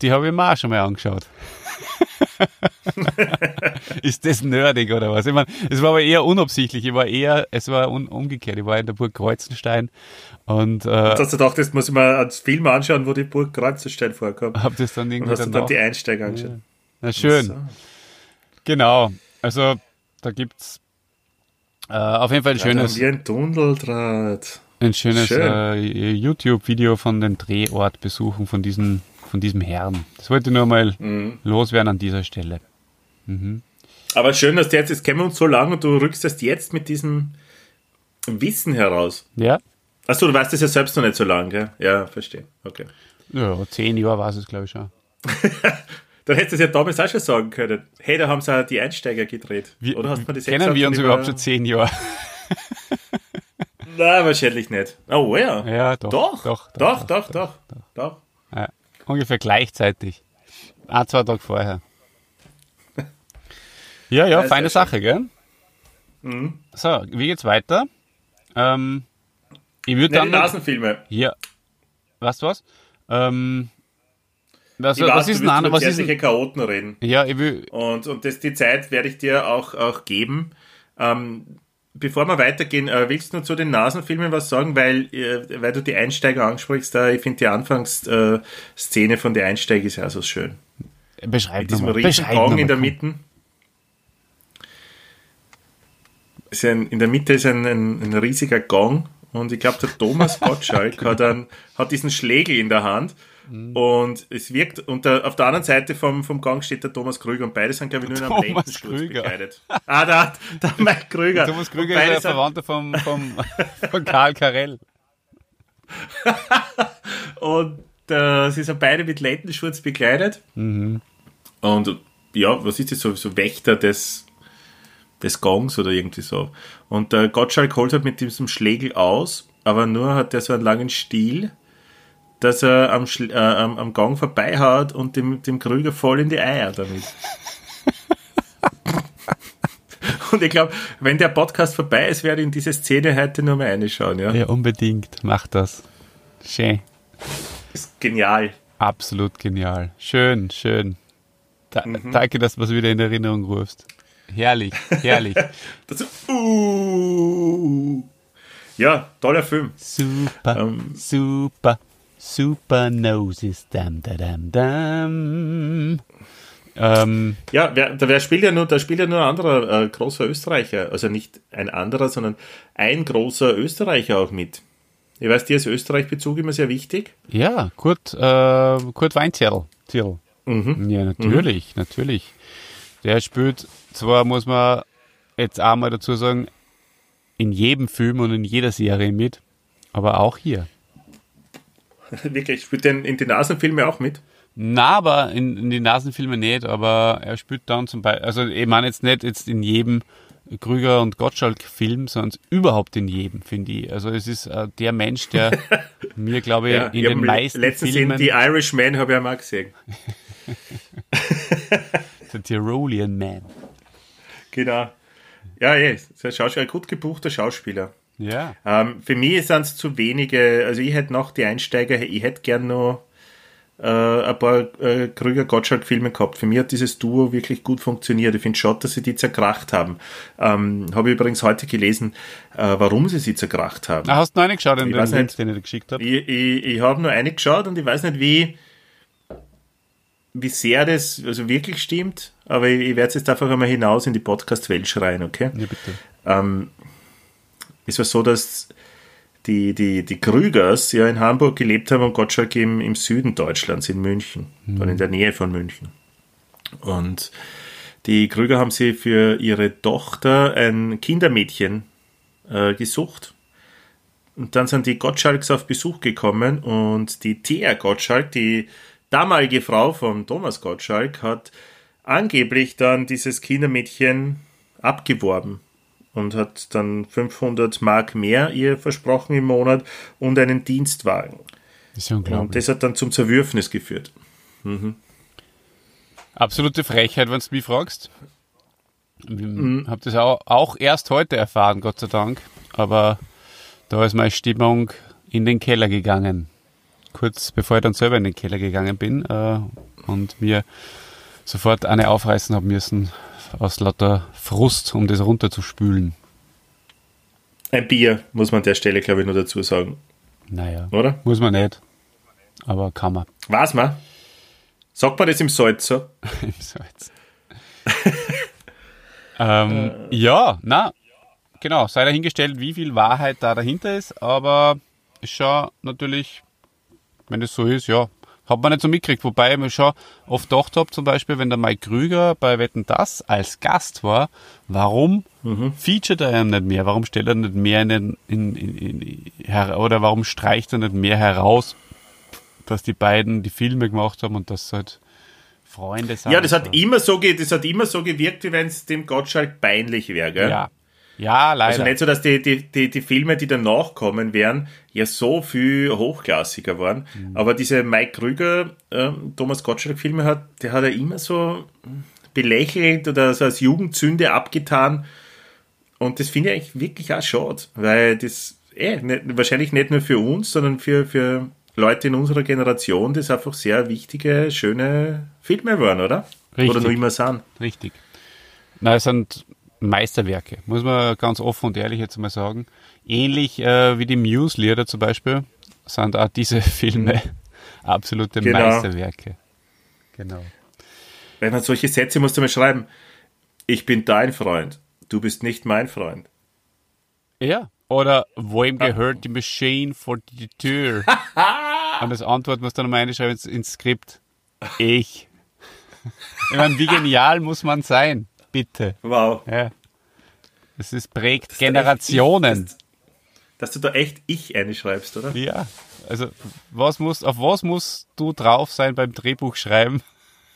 die habe ich mir auch schon mal angeschaut. Ist das nerdig oder was? Ich meine, es war aber eher unabsichtlich. Ich war eher, es war un, umgekehrt. Ich war in der Burg Kreuzenstein und äh, hast du gedacht, das muss ich mal als Film anschauen, wo die Burg Kreuzenstein vorkommt. habe das dann Und irgendwie hast du dann die Einsteiger angeschaut. Na schön. So. Genau. Also da gibt's äh, auf jeden Fall ein Ja, schönes, wir ein Tunneldraht. ein schönes Schön. äh, YouTube-Video von den Drehortbesuchen von diesem, von diesem Herrn. Das wollte ich nur mal Mhm. loswerden an dieser Stelle. Aber schön, dass du jetzt, jetzt kennen wir uns so lange und du rückst das jetzt mit diesem Wissen heraus. Ja. Achso, du weißt das ja selbst noch nicht so lange, gell? Ja, verstehe. Okay. Ja, zehn Jahre war es, glaube ich schon. Dann hättest du es ja damals auch schon sagen können. Hey, da haben sie auch die Einsteiger gedreht. Wie, Oder hast du das kennen wir uns überhaupt schon zehn Jahre? Nein, wahrscheinlich nicht. Oh, ja. Ja, doch. Doch, Doch, doch, doch, doch, doch. Ja, ungefähr gleichzeitig. Ein, zwei Tage vorher. Ja, ja, ist feine Sache, gell? Mhm. So, wie geht's weiter? Ähm, ich würde die dann. Nasenfilme. Ja. Weißt du was? Ähm, was, weiß, was ist denn über was ist Chaoten reden. Ja, ich will. Und, und das, die Zeit werde ich dir auch, auch geben. Ähm, bevor wir weitergehen, äh, willst du nur zu den Nasenfilmen was sagen? Weil, äh, weil du die Einsteiger ansprichst, da ich finde die Anfangsszene äh, Szene von den Einsteiger ist ja so schön. Beschreib Mit diesem nochmal. riesen Beschreib Gong nochmal, in der. Mitte. Ist ein, in der Mitte ist ein, ein, ein riesiger Gong und ich glaube, der Thomas Gottschalk hat, einen, hat diesen Schlägel in der Hand Mhm. und es wirkt, und der, auf der anderen Seite vom, vom Gang steht der Thomas Krüger und beide sind, glaube ich, nur in einem Thomas Krüger. bekleidet. Ah, da, der Mike Krüger. Thomas Und Krüger ist der Verwandter vom, vom, von Karl Karell. Und äh, sie sind beide mit Lendenschurz bekleidet. Mhm. Und ja, was ist das so, so Wächter des, des Gongs oder irgendwie so. Und der Gottschalk holt halt mit diesem Schlägel aus, aber nur hat er so einen langen Stiel, dass er am, Schl- äh, am, am Gong vorbeihaut und dem, dem Krüger voll in die Eier damit. und ich glaube, wenn der Podcast vorbei ist, werde ich in diese Szene heute nur mal reinschauen. Ja? Ja, unbedingt. Mach das. Schön. Ist genial. Absolut genial. Schön, schön. Da, Danke, dass du es wieder in Erinnerung rufst. Herrlich, herrlich. Das, uh, ja, toller Film. super, Ähm. super, super Noses. Dam, da, dam, dam. Ähm, Ja, wer, da wer spielt ja nur, da spielt ja nur ein anderer äh, großer Österreicher, also nicht ein anderer, sondern ein großer Österreicher auch mit. Ich weiß, dir ist Österreich-Bezug immer sehr wichtig. ja, Kurt, äh, Kurt Weinzierl. Zierl. Mhm. Ja, natürlich, natürlich. Der spielt zwar, muss man jetzt auch mal dazu sagen, in jedem Film und in jeder Serie mit, aber auch hier. Wirklich, spielt den in den Nasenfilmen auch mit. Na, aber in, in den Nasenfilmen nicht, aber er spielt dann zum Beispiel, also ich meine jetzt nicht jetzt in jedem Krüger und Gottschalk-Film, sondern überhaupt in jedem, finde ich. Also es ist äh, der Mensch, der mir, glaube ich, Ja, in ich den meisten letztens Filmen, in The Irishman habe ich auch mal gesehen. der Tyrolean Man. Genau. Ja, ja, ist ein, Schauspieler, ein gut gebuchter Schauspieler. Ja. Ähm, für mich sind es zu wenige, also ich hätte noch die Einsteiger, ich hätte gern noch äh, ein paar äh, Krüger-Gottschalk-Filme gehabt. Für mich hat dieses Duo wirklich gut funktioniert. Ich finde schon, dass sie die zerkracht haben. Ähm, Habe ich übrigens heute gelesen, äh, warum sie sie zerkracht haben. Na, hast du noch nicht geschaut in den weiß nicht. den ich dir geschickt habe? Ich, ich, ich habe nur eine geschaut und ich weiß nicht, wie, wie sehr das also wirklich stimmt, aber ich, ich werde es jetzt einfach einmal hinaus in die Podcast-Welt schreien, okay? Ja, bitte. Ähm, es war so, dass die, die, die Krügers ja in Hamburg gelebt haben und Gottschalk im, im Süden Deutschlands, in München, mhm. in der Nähe von München. Und die Krüger haben sie für ihre Tochter ein Kindermädchen äh, gesucht. Und dann sind die Gottschalks auf Besuch gekommen und die Thea Gottschalk, die damalige Frau von Thomas Gottschalk, hat angeblich dann dieses Kindermädchen abgeworben und hat dann 500 Mark mehr ihr versprochen im Monat und einen Dienstwagen. Das ist ja unglaublich. Und das hat dann zum Zerwürfnis geführt. Mhm. Absolute Frechheit, wenn du mich fragst. Ich mhm. habe das auch, auch erst heute erfahren, Gott sei Dank. Aber da ist meine Stimmung in den Keller gegangen. Kurz bevor ich dann selber in den Keller gegangen bin äh, und mir sofort eine aufreißen habe müssen, aus lauter Frust, um das runterzuspülen. Ein Bier, muss man an der Stelle, glaube ich, nur dazu sagen. Naja. Oder? Muss man nicht. Aber kann man. Was man? Sagt man das im Salz so? Im Salz. ähm, äh. Ja, na, genau. Sei dahingestellt, wie viel Wahrheit da dahinter ist, aber schon natürlich, wenn das so ist, ja, hat man nicht so mitgekriegt, wobei ich mir schon oft gedacht habe, zum Beispiel, wenn der Mike Krüger bei Wetten Das als Gast war, warum mhm. featuret er nicht mehr? Warum stellt er nicht mehr in, den, in, in, in, oder warum streicht er nicht mehr heraus, dass die beiden die Filme gemacht haben und das halt Freunde sind? Ja, das hat immer so, das hat immer so gewirkt, wie wenn es dem Gottschalk peinlich wäre, gell? Ja. Ja, leider. Also nicht so, dass die, die, die, die Filme, die danach kommen werden, ja so viel hochklassiger waren. Mhm. Aber diese Mike Krüger, äh, Thomas Gottschalk-Filme hat, der hat ja immer so belächelt oder so als Jugendsünde abgetan. Und das finde ich eigentlich wirklich auch schade, weil das eh, nicht, wahrscheinlich nicht nur für uns, sondern für, für Leute in unserer Generation, das einfach sehr wichtige, schöne Filme waren, oder? Richtig. Oder noch immer sind. Richtig. Na, es sind Meisterwerke, muss man ganz offen und ehrlich jetzt mal sagen. Ähnlich äh, wie die Muse-Lieder zum Beispiel sind auch diese Filme absolute genau. Meisterwerke. Genau. Wenn man solche Sätze musst du mal schreiben. Ich bin dein Freund, du bist nicht mein Freund. Ja, oder wem ah. gehört die Machine vor die Tür? und das Antwort muss dann mal einschreiben ins, ins Skript. Ich. Ich meine, wie genial muss man sein? Bitte. Wow. Ja. Das ist prägt das Generationen. Dass, dass, du da echt ich einschreibst, oder? Ja. Also, was muss, auf was musst du drauf sein beim Drehbuch schreiben,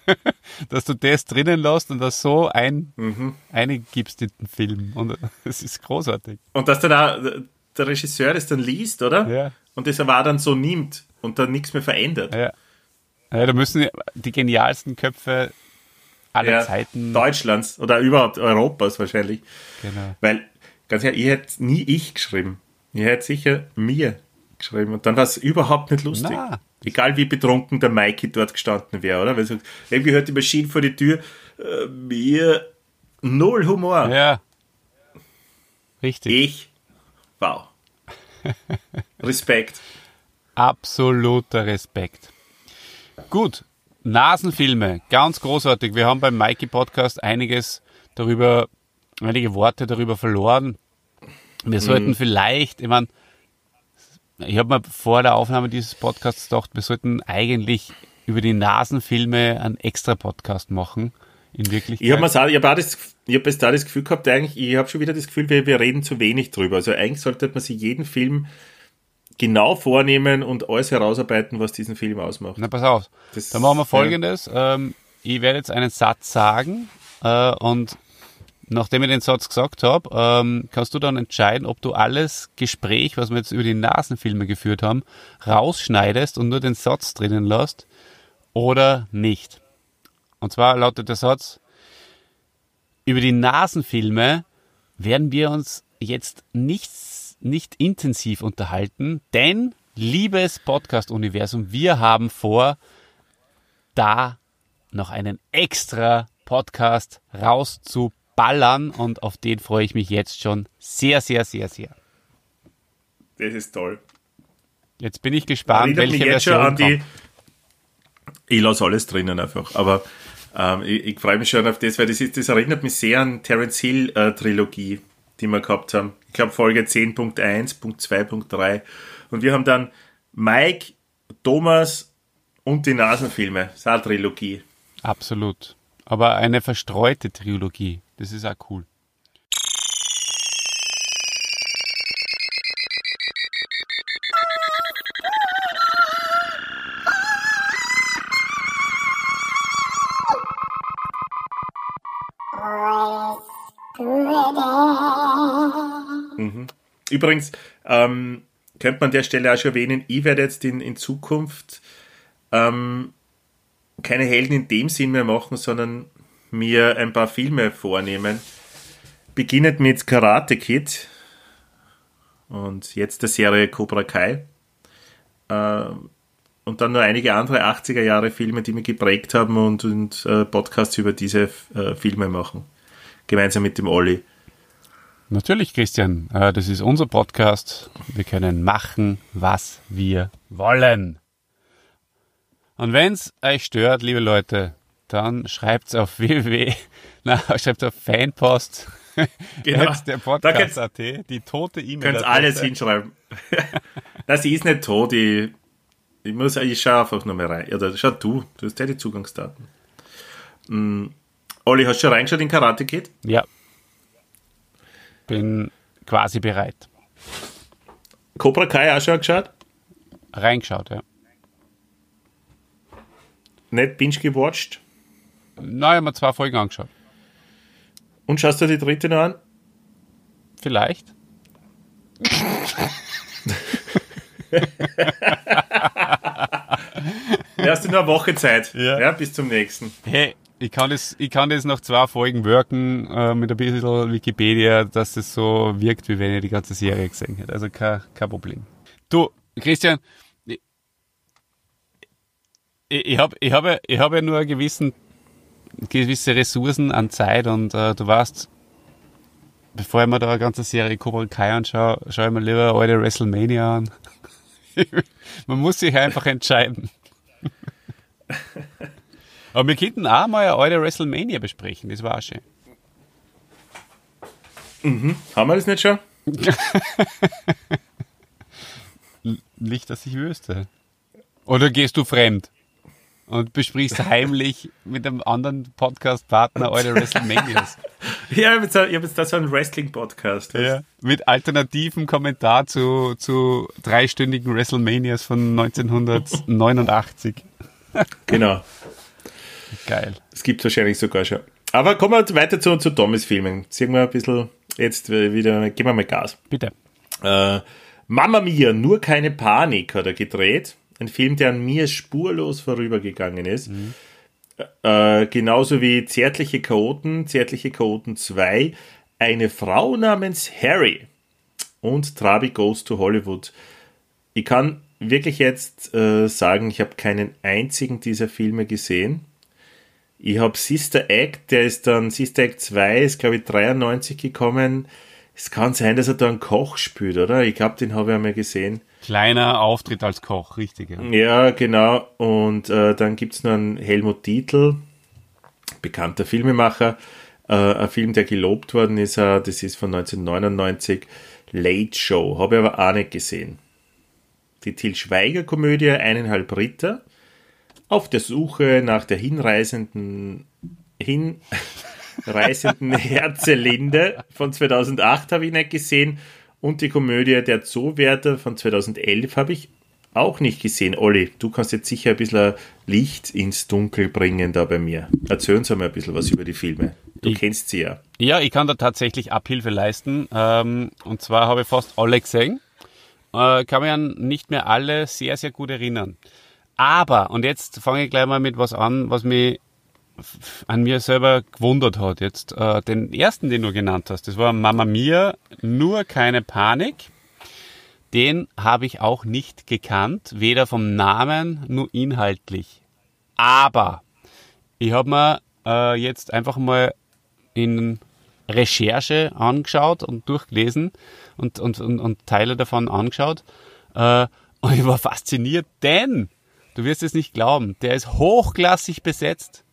dass du das drinnen lässt und das so ein, mhm. eingibst in den Film. Und das ist großartig. Und dass dann auch der Regisseur das dann liest, oder? Ja. Und das aber dann so nimmt und dann nichts mehr verändert. Ja. Ja, da müssen die genialsten Köpfe aller ja, Zeiten. Deutschlands oder überhaupt Europas wahrscheinlich. Genau. Weil, ganz ehrlich, ihr hättet nie ich geschrieben. Ihr hättet sicher mir geschrieben. Und dann war es überhaupt nicht lustig. Na. Egal wie betrunken der Mikey dort gestanden wäre, oder? Weil so, wem gehört die Maschine vor die Tür? Äh, mir null Humor. Ja. Richtig. Ich. Wow. Respekt. Absoluter Respekt. Gut, Nasenfilme, ganz großartig. Wir haben beim Mikey Podcast einiges darüber, einige Worte darüber verloren. Wir mhm. sollten vielleicht, ich meine, ich habe mir vor der Aufnahme dieses Podcasts gedacht, wir sollten eigentlich über die Nasenfilme einen extra Podcast machen. In Wirklichkeit. Ich habe hab auch das, ich hab da das Gefühl gehabt, eigentlich, ich habe schon wieder das Gefühl, wir, wir reden zu wenig drüber. Also eigentlich sollte man sich jeden Film genau vornehmen und alles herausarbeiten, was diesen Film ausmacht. Na, pass auf. Das, Dann machen wir folgendes. Ja. Ähm, ich werde jetzt einen Satz sagen äh, und nachdem ich den Satz gesagt habe, ähm, kannst du dann entscheiden, ob du alles Gespräch, was wir jetzt über die Nasenfilme geführt haben, rausschneidest und nur den Satz drinnen lässt oder nicht. Und zwar lautet der Satz, über die Nasenfilme werden wir uns jetzt nichts nicht intensiv unterhalten, denn, liebes Podcast-Universum, wir haben vor, da noch einen extra Podcast rauszuballern und auf den freue ich mich jetzt schon sehr, sehr, sehr, sehr. Das ist toll. Jetzt bin ich gespannt, welche Version die, kommt. Ich lasse alles drinnen einfach, aber ähm, ich, ich freue mich schon auf das, weil das, ist, das erinnert mich sehr an Terence Hill äh, Trilogie, die wir gehabt haben Ich glaube Folge 10.1, Punkt 2, Punkt 3. Und wir haben dann Mike, Thomas und die Nasenfilme. Das ist eine Trilogie. Absolut. Aber eine verstreute Trilogie. Das ist auch cool. Übrigens, ähm, könnte man an der Stelle auch schon erwähnen, ich werde jetzt in, in Zukunft ähm, keine Helden in dem Sinn mehr machen, sondern mir ein paar Filme vornehmen. Beginnend mit Karate Kid und jetzt der Serie Cobra Kai. Äh, und dann nur einige andere 80er Jahre Filme, die mich geprägt haben und, und äh, Podcasts über diese äh, Filme machen. Gemeinsam mit dem Olli. Natürlich, Christian. Äh, das ist unser Podcast. Wir können machen, was wir wollen. Und wenn es euch stört, liebe Leute, dann schreibt's auf www, na, schreibt auf Fanpost. Genau. der Podcast.at, die tote E-Mail. Könnt alles hinschreiben. Sie ist nicht tot, ich, ich muss, ich schau einfach nur mal rein. Oder schau du, du hast ja die Zugangsdaten. Mm. Olli, hast du schon reingeschaut in Karate Kid? Ja. Bin quasi bereit. Cobra Kai auch schon geschaut? Reingeschaut, ja. Nicht binge gewatcht? Na, ich habe mir zwei Folgen angeschaut. Und schaust du die dritte noch an? Vielleicht. Du hast nur eine Woche Zeit. Ja. ja bis zum nächsten. Hey, ich kann das, ich kann das nach zwei Folgen wirken äh, mit ein bisschen Wikipedia, dass das so wirkt, wie wenn ihr die ganze Serie gesehen hättet. Also kein, kein Problem. Du, Christian, ich, ich habe ich hab, ich hab ja nur gewissen, gewisse Ressourcen an Zeit und äh, du weißt, bevor ich mir da eine ganze Serie Cobra Kai anschaue, schaue ich mir lieber alte WrestleMania an. Man muss sich einfach entscheiden. Aber wir könnten auch mal eine alte WrestleMania besprechen, das war auch schön. Haben wir das nicht schon? Nicht, dass ich wüsste. Oder gehst du fremd und besprichst heimlich mit einem anderen Podcast-Partner alte WrestleManias? Ja, ich habe jetzt, da so einen Wrestling-Podcast. Mit alternativen Kommentar zu, zu dreistündigen WrestleManias von 1989. Genau. Geil. Es gibt wahrscheinlich sogar schon. Aber kommen wir weiter zu, zu Tommys Filmen. Ziehen wir ein bisschen jetzt wieder, geben wir mal Gas. Bitte. Äh, Mama Mia, nur keine Panik hat er gedreht. Ein Film, der an mir spurlos vorübergegangen ist. Äh, genauso wie Zärtliche Chaoten, Zärtliche Chaoten 2, eine Frau namens Harry und Trabi Goes to Hollywood. Ich kann wirklich jetzt äh, sagen, ich habe keinen einzigen dieser Filme gesehen. Ich habe Sister Act, der ist dann, Sister Act 2 ist glaube ich 93 gekommen. Es kann sein, dass er da einen Koch spielt, oder? Ich glaube, den habe ich einmal gesehen. Kleiner Auftritt als Koch, richtig. Ja. Ja, genau. Und äh, dann gibt es noch einen Helmut Dietl, bekannter Filmemacher. Äh, ein Film, der gelobt worden ist, äh, das ist von 1999, Late Show. Habe ich aber auch nicht gesehen. Die Til Schweiger-Komödie Eineinhalb Ritter. Auf der Suche nach der hinreisenden, hinreisenden Herzelinde von 2008 habe ich nicht gesehen. Und die Komödie Der Zoowärter von 2011 habe ich auch nicht gesehen. Olli, du kannst jetzt sicher ein bisschen Licht ins Dunkel bringen da bei mir. Erzähl uns einmal ein bisschen was über die Filme. Du Ich- kennst sie ja. Ja, ich kann da tatsächlich Abhilfe leisten. Ähm, und zwar habe ich fast alle gesehen. Äh, kann mich an nicht mehr alle sehr, sehr gut erinnern. Aber, und jetzt fange ich gleich mal mit was an, was mich an mir selber gewundert hat. Jetzt äh, den ersten, den du genannt hast, das war Mama Mia, nur keine Panik. Den habe ich auch nicht gekannt, weder vom Namen nur inhaltlich. Aber ich habe mir äh, jetzt einfach mal in Recherche angeschaut und durchgelesen und, und, und, und Teile davon angeschaut. Äh, und ich war fasziniert, denn, du wirst es nicht glauben, der ist hochklassig besetzt.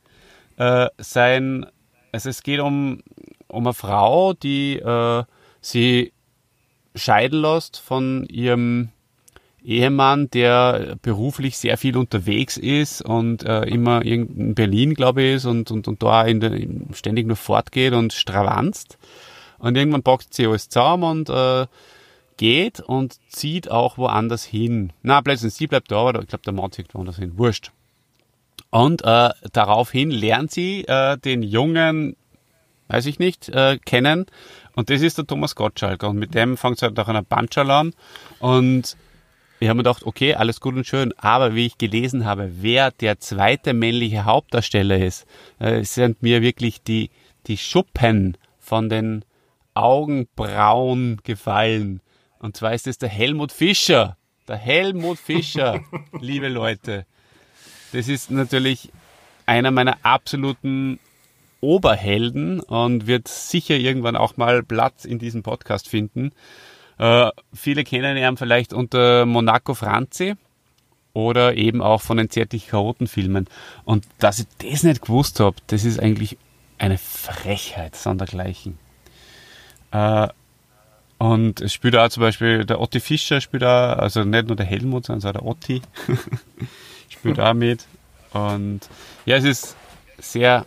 Äh, sein, also es geht um, um eine Frau, die äh, sie scheiden lässt von ihrem Ehemann, der beruflich sehr viel unterwegs ist und äh, immer in Berlin, glaube ich, ist und, und, und da in der, ständig nur fortgeht und stravanzt. Und irgendwann packt sie alles zusammen und äh, geht und zieht auch woanders hin. Na, plötzlich sie bleibt da, aber ich glaube, der Mann zieht woanders hin. Wurscht. Und äh, daraufhin lernt sie äh, den jungen, weiß ich nicht, äh, kennen. Und das ist der Thomas Gottschalk. Und mit dem fängt es halt nach einer Bandschal an. Und ich habe mir gedacht, okay, alles gut und schön. Aber wie ich gelesen habe, wer der zweite männliche Hauptdarsteller ist, äh, sind mir wirklich die, die Schuppen von den Augenbrauen gefallen. Und zwar ist es der Helmut Fischer. Der Helmut Fischer, liebe Leute. Das ist natürlich einer meiner absoluten Oberhelden und wird sicher irgendwann auch mal Platz in diesem Podcast finden. Äh, viele kennen ihn vielleicht unter Monaco Franzi oder eben auch von den zärtlich Chaoten-Filmen. Und dass ich das nicht gewusst habe, das ist eigentlich eine Frechheit sondergleichen. Äh, und es spielt auch zum Beispiel der Otti Fischer spielt auch, also nicht nur der Helmut, sondern auch der Otti spielt auch mit. Und ja, es ist sehr,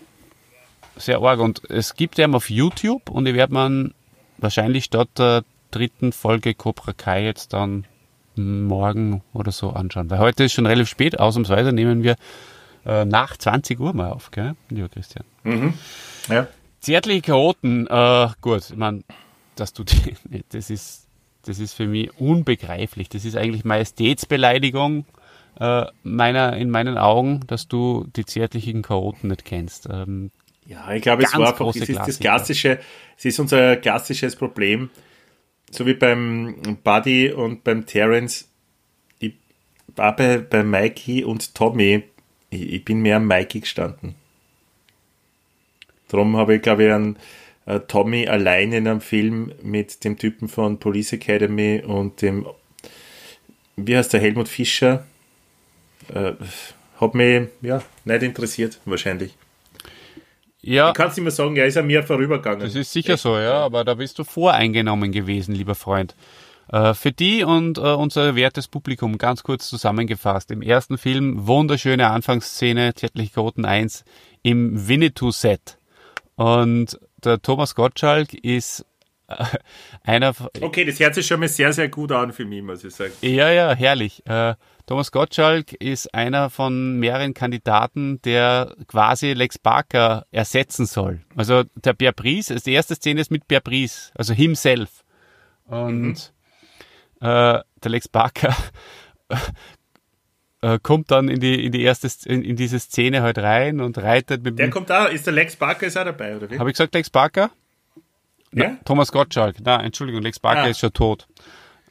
sehr arg. Und es gibt ihn auf YouTube und ich werde man wahrscheinlich statt der dritten Folge Cobra Kai jetzt dann morgen oder so anschauen. Weil heute ist schon relativ spät, ausnahmsweise nehmen wir äh, nach 20 Uhr mal auf, gell, lieber Christian? Mhm. Ja. Zärtliche Chaoten, äh, gut, ich meine, dass du die, das ist, das ist für mich unbegreiflich. Das ist eigentlich Majestätsbeleidigung äh, meiner, in meinen Augen, dass du die zärtlichen Chaoten nicht kennst. Ähm, ja, ich glaube, es war einfach, es ist das klassische, es ist unser klassisches Problem, so wie beim Buddy und beim Terence. Ich war bei, bei Mikey und Tommy, ich, ich bin mehr am Mikey gestanden. Darum habe ich, glaube ich, einen äh, Tommy allein in einem Film mit dem Typen von Police Academy und dem, wie heißt der, Helmut Fischer, äh, hat mich ja, nicht interessiert, wahrscheinlich. Ja. Ich kann es nicht mehr sagen, er ist an mir vorübergegangen. Das ist sicher Echt? so, ja, aber da bist du voreingenommen gewesen, lieber Freund. Äh, für die und äh, unser wertes Publikum ganz kurz zusammengefasst. Im ersten Film wunderschöne Anfangsszene, Zärtlich Quoten 1 im Winnetou-Set. Und der Thomas Gottschalk ist äh, einer. Okay, das hört sich schon mal sehr, sehr gut an für mich, muss ich sagen. Ja, ja, herrlich. Äh, Thomas Gottschalk ist einer von mehreren Kandidaten, der quasi Lex Barker ersetzen soll. Also der Bear Brice, also die erste Szene ist mit Bear Brice, also himself. Und mhm. äh, der Lex Barker äh, kommt dann in die, in die erste, in, in, diese Szene halt rein und reitet mit Der kommt da, ist der Lex Barker ist auch dabei, oder wie? Habe ich gesagt Lex Barker? Ja? Na, Thomas Gottschalk. Na, Entschuldigung, Lex Barker ah. ist schon tot.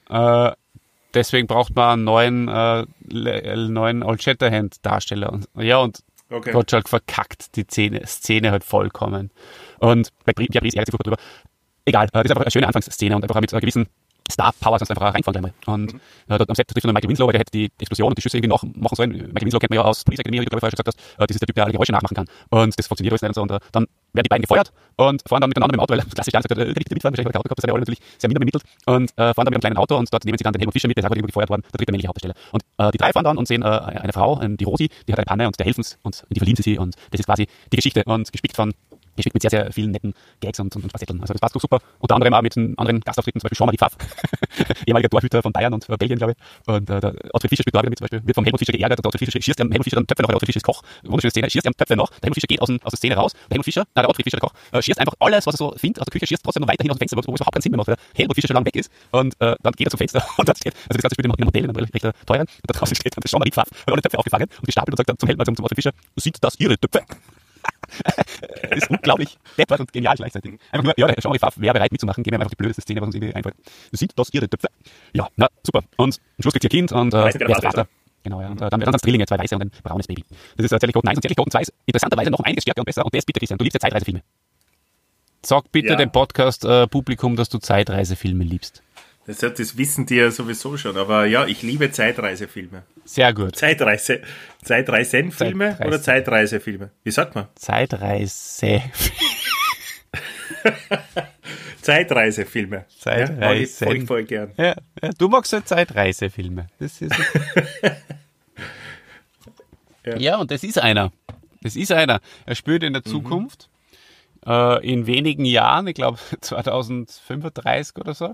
Äh, deswegen braucht man einen neuen, äh, neuen Old Shatterhand Darsteller. Und, ja, und okay. Gottschalk verkackt die Szene, Szene halt vollkommen. Und bei Bri ja, ärgert sich drüber. Egal, äh, das ist einfach eine schöne Anfangsszene und einfach mit einer gewissen Star Power sonst einfach reinfahren gleich mal. Und mhm. äh, dort am Set trifft man Michael Winslow, weil der hätte die Explosion und die Schüsse irgendwie noch machen sollen. Michael Winslow kennt man ja aus Police Academy, wie du glaube ich vorher schon gesagt hast. Äh, das ist der Typ, der alle Geräusche nachmachen kann. Und das funktioniert alles nicht und so. Und äh, dann werden die beiden gefeuert und fahren dann miteinander mit dem Auto, weil das klassisch dann sagt, äh, nicht mitfahren, wahrscheinlich, der Auto das sind ja alle natürlich sehr minder bemittelt. Und äh, fahren dann mit einem kleinen Auto und dort nehmen sie dann den Helmut Fischer mit, der ist irgendwo gefeuert worden, der dritte männliche Hauptdarsteller. Und äh, die drei fahren dann und sehen äh, eine Frau, äh, die Rosi, die hat eine Panne und der helfen und in die verlieben sie sich und das ist quasi die Geschichte und gespickt von geschickt mit sehr, sehr vielen netten Gags und, und, und Facetten. Also das passt doch super. Unter anderem auch mit einem anderen Gastauftritten, zum Beispiel Jean-Marie Pfaff, ehemaliger Torhüter von Bayern und äh, Belgien, glaube ich. Und äh, der Ottfried Fischer spielt da wieder mit, zum Beispiel, wird vom Helmut Fischer geärgert, der Ottfried Fischer schießt am Helmut Fischer dann Töpfe noch, der Ottfried Fischer ist Koch, wunderschöne Szene, schießt am Töpfe noch, der Helmut Fischer geht aus, aus der Szene raus, der Helmut Fischer, nein, der Ottfried Fischer, der Koch, äh, schießt einfach alles, was er so findet aus der Küche, schießt trotzdem noch weiterhin aus dem Fenster, wo, es überhaupt keinen Sinn mehr macht, weil der Helmut Fischer schon lange weg ist und äh, dann geht er zum Fenster und dann steht, also das ganze Spiel im Hotel, in einem recht teuren, und da draußen steht dann der Jean-Marie Pfaff, hat alle Töpfe aufgefangen und gestapelt und sagt dann zum Helmut, zum, zum Ottfried Fischer, sind das ihre Töpfe? Das ist unglaublich deppert und genial gleichzeitig. Einfach nur, ja, der Pfaff wäre bereit mitzumachen, geben wir einfach die blödeste Szene, was uns irgendwie einfällt. Sind das ihre Töpfe? Ja, na, super. Und am Schluss kriegt ihr Kind und äh, ist Vater? Genau, ja. Und äh, dann werden dann Drillinge, zwei weiße und ein braunes Baby. Das ist äh, Zärtlich 1 und Zärtlich 2 ist interessanterweise noch um einiges stärker und besser. Und das bitte, Christian, du liebst ja Zeitreisefilme. Sag bitte ja. dem Podcast-Publikum, äh, dass du Zeitreisefilme liebst. Das, das wissen die ja sowieso schon, aber ja, ich liebe Zeitreisefilme. Sehr gut. Zeitreise, Zeitreisenfilme Zeitreise. oder Zeitreisefilme? Wie sagt man? Zeitreise. Zeitreisefilme. Zeitreise. Ja, ich voll gern. Ja, ja, du magst halt Zeitreisefilme. Das ist ja. ja, und das ist einer. Das ist einer. Er spielt in der Zukunft, äh, in wenigen Jahren, ich glaube 2035 oder so.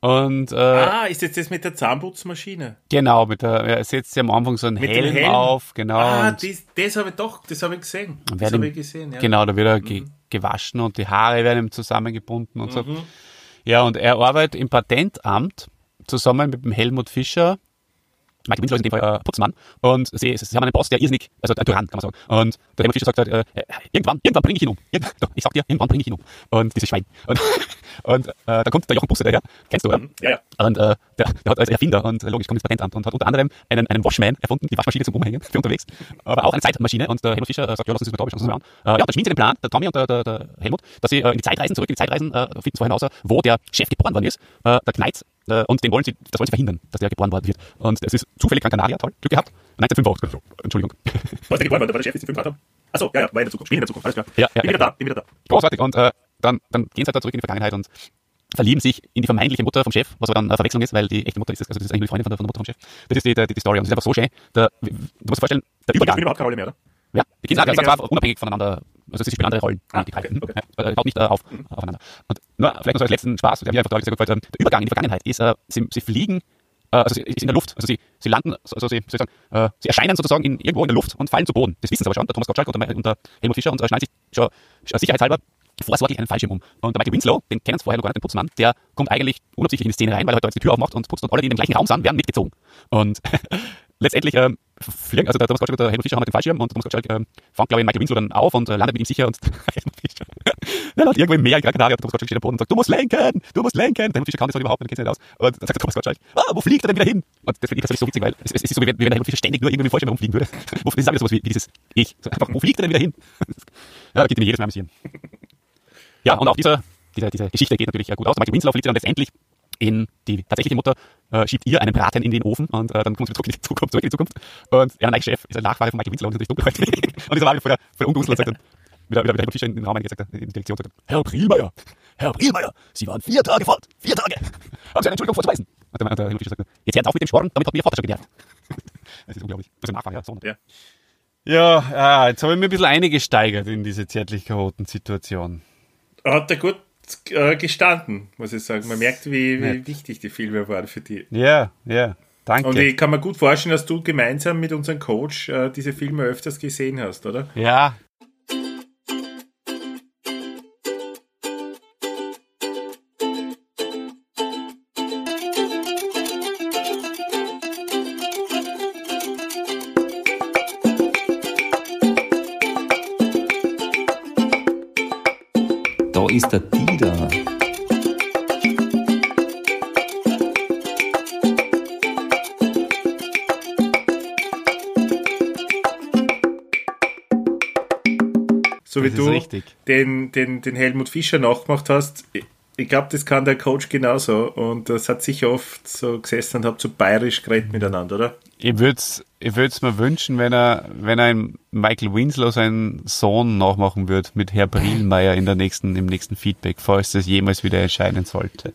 Und, äh, ah, ist jetzt das mit der Zahnputzmaschine? Genau, mit der, er setzt sich am Anfang so einen Helm, Helm? auf, genau. Ah, das, das habe ich doch, das habe ich gesehen. Das habe ich gesehen, ja. Genau, da wird er ge gewaschen und die Haare werden ihm zusammengebunden und so. Ja, und er arbeitet im Patentamt zusammen mit dem Helmut Fischer. Michael Winslow ist in dem Fall äh, Putzmann. Und sie, sie haben einen Boss, der irrsinnig, also ein Tyrann, kann man sagen. Und der Helmut Fischer sagt halt, äh, äh, irgendwann, irgendwann bringe ich ihn um. Irgend, doch, ich sag dir, irgendwann bringe ich ihn um. Und dieses Schwein. Und, und äh, da kommt der Jochen Busse daher. Kennst du, oder? Ja, ja. Und äh, der, der hat als Erfinder und äh, logisch kommt ins Patentamt und hat unter anderem einen, einen Washman erfunden, die Waschmaschine zum Umhängen für unterwegs, aber auch eine Zeitmaschine. Und der Helmut Fischer äh, sagt, ja, lass uns das mal da, schauen wir uns mal an. Äh, ja, dann schmieden sie den Plan, der Tommy und der, der, der Helmut, dass sie äh, in die Zeit reisen, zurück in die Zeit reisen, äh, finden zwar hinaus, wo der Chef geboren worden ist, äh, der Kneitz, äh, und den wollen sie, das wollen sie verhindern, dass der geboren worden wird. Und es ist zufällig Gran Canaria, toll, Glück gehabt. 1985, Entschuldigung. Was der geboren war, da war der Chef, den Film haben. Achso, ja, ja, war in der Zukunft, spiel in der Zukunft, alles klar. Ja, ja, bin wieder ja. da, bin wieder da. Großartig. Und äh, dann, dann gehen sie halt da zurück in die Vergangenheit und verlieben sich in die vermeintliche Mutter vom Chef, was aber dann eine Verwechslung ist, weil die echte Mutter ist, es- also das ist eigentlich die Freundin von der, von der Mutter vom Chef. Das ist die, die, die Story und das ist einfach so schön. Der, du musst dir vorstellen, der Ich Übergang. spiele überhaupt keine Rolle mehr, oder? Ja, die Kinder sind zwar unabhängig voneinander, also sie spielen andere Rollen, Ah, die drei. okay, Mhm. okay. Ja, äh, baut nicht äh, auf, aufeinander. Und nur vielleicht noch so als letzten Spaß, der mir einfach sehr gut gefällt, der Übergang in die Vergangenheit ist, äh, sie, sie fliegen, äh, also sie ist in der Luft, also sie, sie landen, also sie, soll ich sagen, äh, sie erscheinen sozusagen in, irgendwo in der Luft und fallen zu Boden. Das wissen sie aber schon, der Thomas Gottschalk und der, und der Helmut Fischer und äh, schneiden sich schon äh, sicherheitshalber vorsorglich einen Fallschirm um. Und der Michael Winslow, den kennen sie vorher noch gar nicht, den Putzmann, der kommt eigentlich unabsichtlich in die Szene rein, weil er da jetzt die Tür aufmacht und putzt und alle, die in dem gleichen Raum sind, werden mitgezogen. Und letztendlich ähm, fliegen, also der Thomas Gottschalk und der Helmut Fischer halt den Fallschirm und Thomas Gottschalk ähm, fängt, glaube ich, Michael Winslow dann auf und äh, landet mit ihm sicher und Helmut Fischer, der landet irgendwo im Meer in Gran Canaria, Thomas Gottschalk steht am Boden und sagt, du musst lenken, du musst lenken. Der Helmut Fischer kann das halt überhaupt nicht, kennt sich nicht aus. Und dann sagt der Thomas Gottschalk, ah, wo fliegt er denn wieder hin? Und das finde ich persönlich so witzig, weil es, es ist so, wie wenn, wie wenn der Helmut Fischer ständig nur irgendwie mit dem Fallschirm rumfliegen würde. Wo- Das ist sowas wie, wie dieses Ich. So einfach, wo fliegt er denn wieder hin? ja, da geht mir jedes Mal amüsieren. Ja, und auch dieser, diese, diese Geschichte geht natürlich äh, gut aus. Michael Winslow sich dann letztendlich in die tatsächliche Mutter, äh, schiebt ihr einen Braten in den Ofen und äh, dann kommt sie zurück in die Zukunft, zurück in die Zukunft. Und er, der Chef, ist ein Nachfahre von Michael Winslow und ist natürlich dunkelhäutig. und dieser war voll der, voll der Ungustel und sagt dann, wieder, wieder, wieder Helmut Fischer in den Raum eingeht, sagt er, in die Direktion, sagt er, Herr Prielmeier, Herr Prielmeier, Sie waren vier Tage fort, vier Tage. Haben Sie eine Entschuldigung vorzuweisen? Und der, der Helmut Fischer sagt, jetzt hört auf mit dem Schworn, damit hat mir Ihr Vater schon genervt. das ist unglaublich. Also Nachfahre, ja, so. Ja. Ja, ah, jetzt habe ich mir ein bisschen eingesteigert in diese zärtlich chaoten Situation. Hat er gut äh, gestanden, muss ich sagen. Man merkt, wie, wie wichtig die Filme waren für die. Ja, ja, danke. Und ich kann mir gut vorstellen, dass du gemeinsam mit unserem Coach äh, diese Filme öfters gesehen hast, oder? ja. Ist der Dieter. So wie du richtig. den, den, den Helmut Fischer nachgemacht hast. Ich, glaube, das kann der Coach genauso. Und das hat sicher oft so gesessen und habt so bayerisch geredet miteinander, oder? Ich würde es ich würd's mir wünschen, wenn er, wenn er in Michael Winslow seinen Sohn nachmachen würde mit Herr Brielmeier in der nächsten, im nächsten Feedback, falls das jemals wieder erscheinen sollte.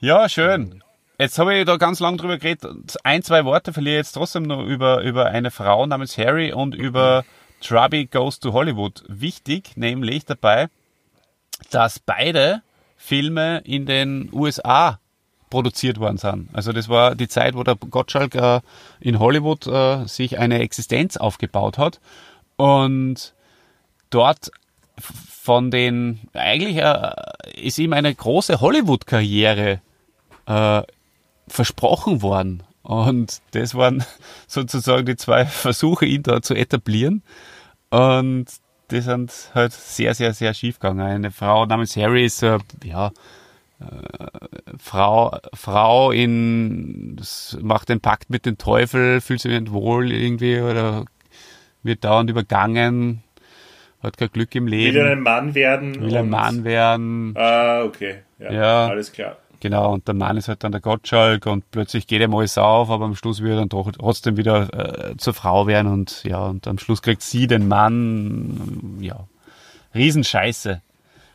Ja, schön. Jetzt habe ich da ganz lang drüber geredet. Ein, zwei Worte verliere ich jetzt trotzdem noch über, über eine Frau namens Harry und über Trubby Goes to Hollywood. Wichtig, nämlich dabei, dass beide Filme in den USA produziert worden sind. Also das war die Zeit, wo der Gottschalk äh, in Hollywood äh, sich eine Existenz aufgebaut hat und dort von den eigentlich äh, ist ihm eine große Hollywood-Karriere äh, versprochen worden und das waren sozusagen die zwei Versuche, ihn da zu etablieren und die sind halt sehr, sehr, sehr schief gegangen. Eine Frau namens Harry ist, äh, ja, Frau, Frau in, macht den Pakt mit dem Teufel, fühlt sich nicht wohl irgendwie oder wird dauernd übergangen, hat kein Glück im Leben, Will ein Mann werden. will ein Mann werden. Ah, okay. Ja, Ja. alles klar. Genau, und der Mann ist halt dann der Gottschalk und plötzlich geht ihm alles auf, aber am Schluss wird er dann doch trotzdem wieder äh, zur Frau werden und ja, und am Schluss kriegt sie den Mann, ja, Riesenscheiße.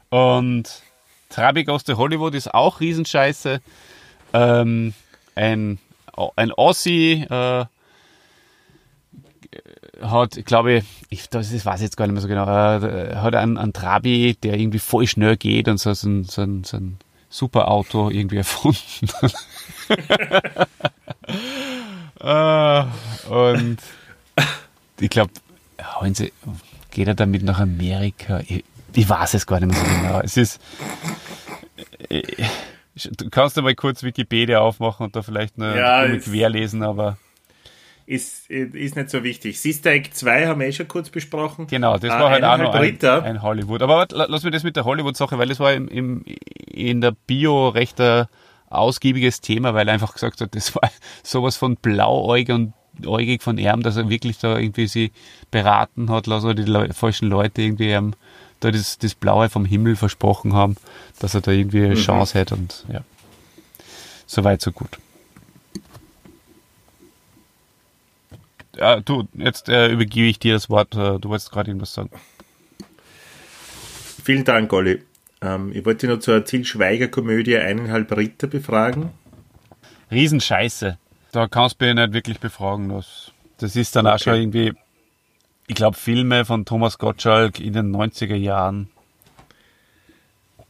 Und Trabi Goes to Hollywood ist auch Riesenscheiße. Ähm, ein, ein Aussie äh, hat, glaube ich, das ist, weiß ich jetzt gar nicht mehr so genau, äh, hat einen, einen Trabi, der irgendwie voll schnell geht und so, so, so, ein, so ein super Auto irgendwie erfunden. äh, und ich glaube, geht er damit nach Amerika? Ich, ich weiß es gar nicht mehr so genau. Es ist, du kannst du mal kurz Wikipedia aufmachen und da vielleicht eine Ja, ja, es- querlesen, aber Ist, ist nicht so wichtig. Sister Act 2 haben wir eh schon kurz besprochen. genau, das Ah, war halt auch noch ein, ein Hollywood. Aber lass mir das mit der Hollywood-Sache, weil das war im, im, in der Bio recht ein ausgiebiges Thema, weil er einfach gesagt hat, das war sowas von blauäugig und äugig von ihm, dass er wirklich da irgendwie sie beraten hat lassen, oder die Leu falschen Leute irgendwie ihm da das, das Blaue vom Himmel versprochen haben, dass er da irgendwie Mhm. eine Chance hat und ja. Soweit, so gut. Ja, du, jetzt äh, übergebe ich dir das Wort. Äh, du wolltest gerade irgendwas sagen. Vielen Dank, Olli. Ähm, ich wollte noch zur Til Schweiger-Komödie eineinhalb Ritter befragen. Riesenscheiße. Da kannst du mich nicht wirklich befragen. Das, das ist dann auch Okay. schon irgendwie, ich glaube, Filme von Thomas Gottschalk in den 90er Jahren.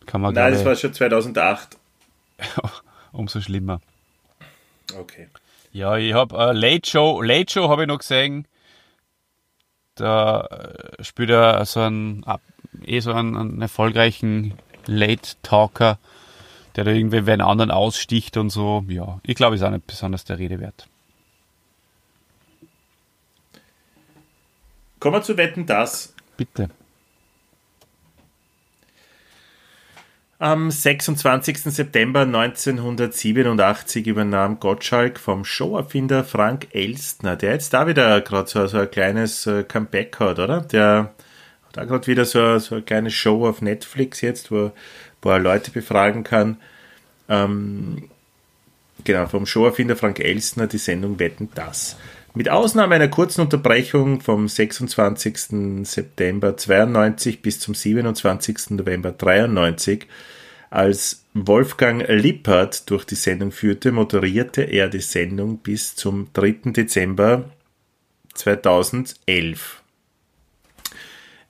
Kann man Nein, das war schon 2008. umso schlimmer. Okay. Ja, ich habe äh, Late Show, Late Show habe ich noch gesehen. Da äh, spielt er so einen, eh so einen, einen erfolgreichen Late Talker, der da irgendwie wen anderen aussticht und so. Ja, ich glaube, ist auch nicht besonders der Rede wert. Kommen wir zu Wetten, das. Bitte. Am 26. September 1987 übernahm Gottschalk vom Showerfinder Frank Elstner, der jetzt da wieder gerade so, so ein kleines äh, Comeback hat, oder? Der hat auch gerade wieder so, so eine kleine Show auf Netflix jetzt, wo, wo er Leute befragen kann. Ähm, genau, vom Showerfinder Frank Elstner die Sendung Wetten, das. Mit Ausnahme einer kurzen Unterbrechung vom 26. September 92 bis zum 27. November 93 als Wolfgang Lippert durch die Sendung führte, moderierte er die Sendung bis zum 3. Dezember 2011.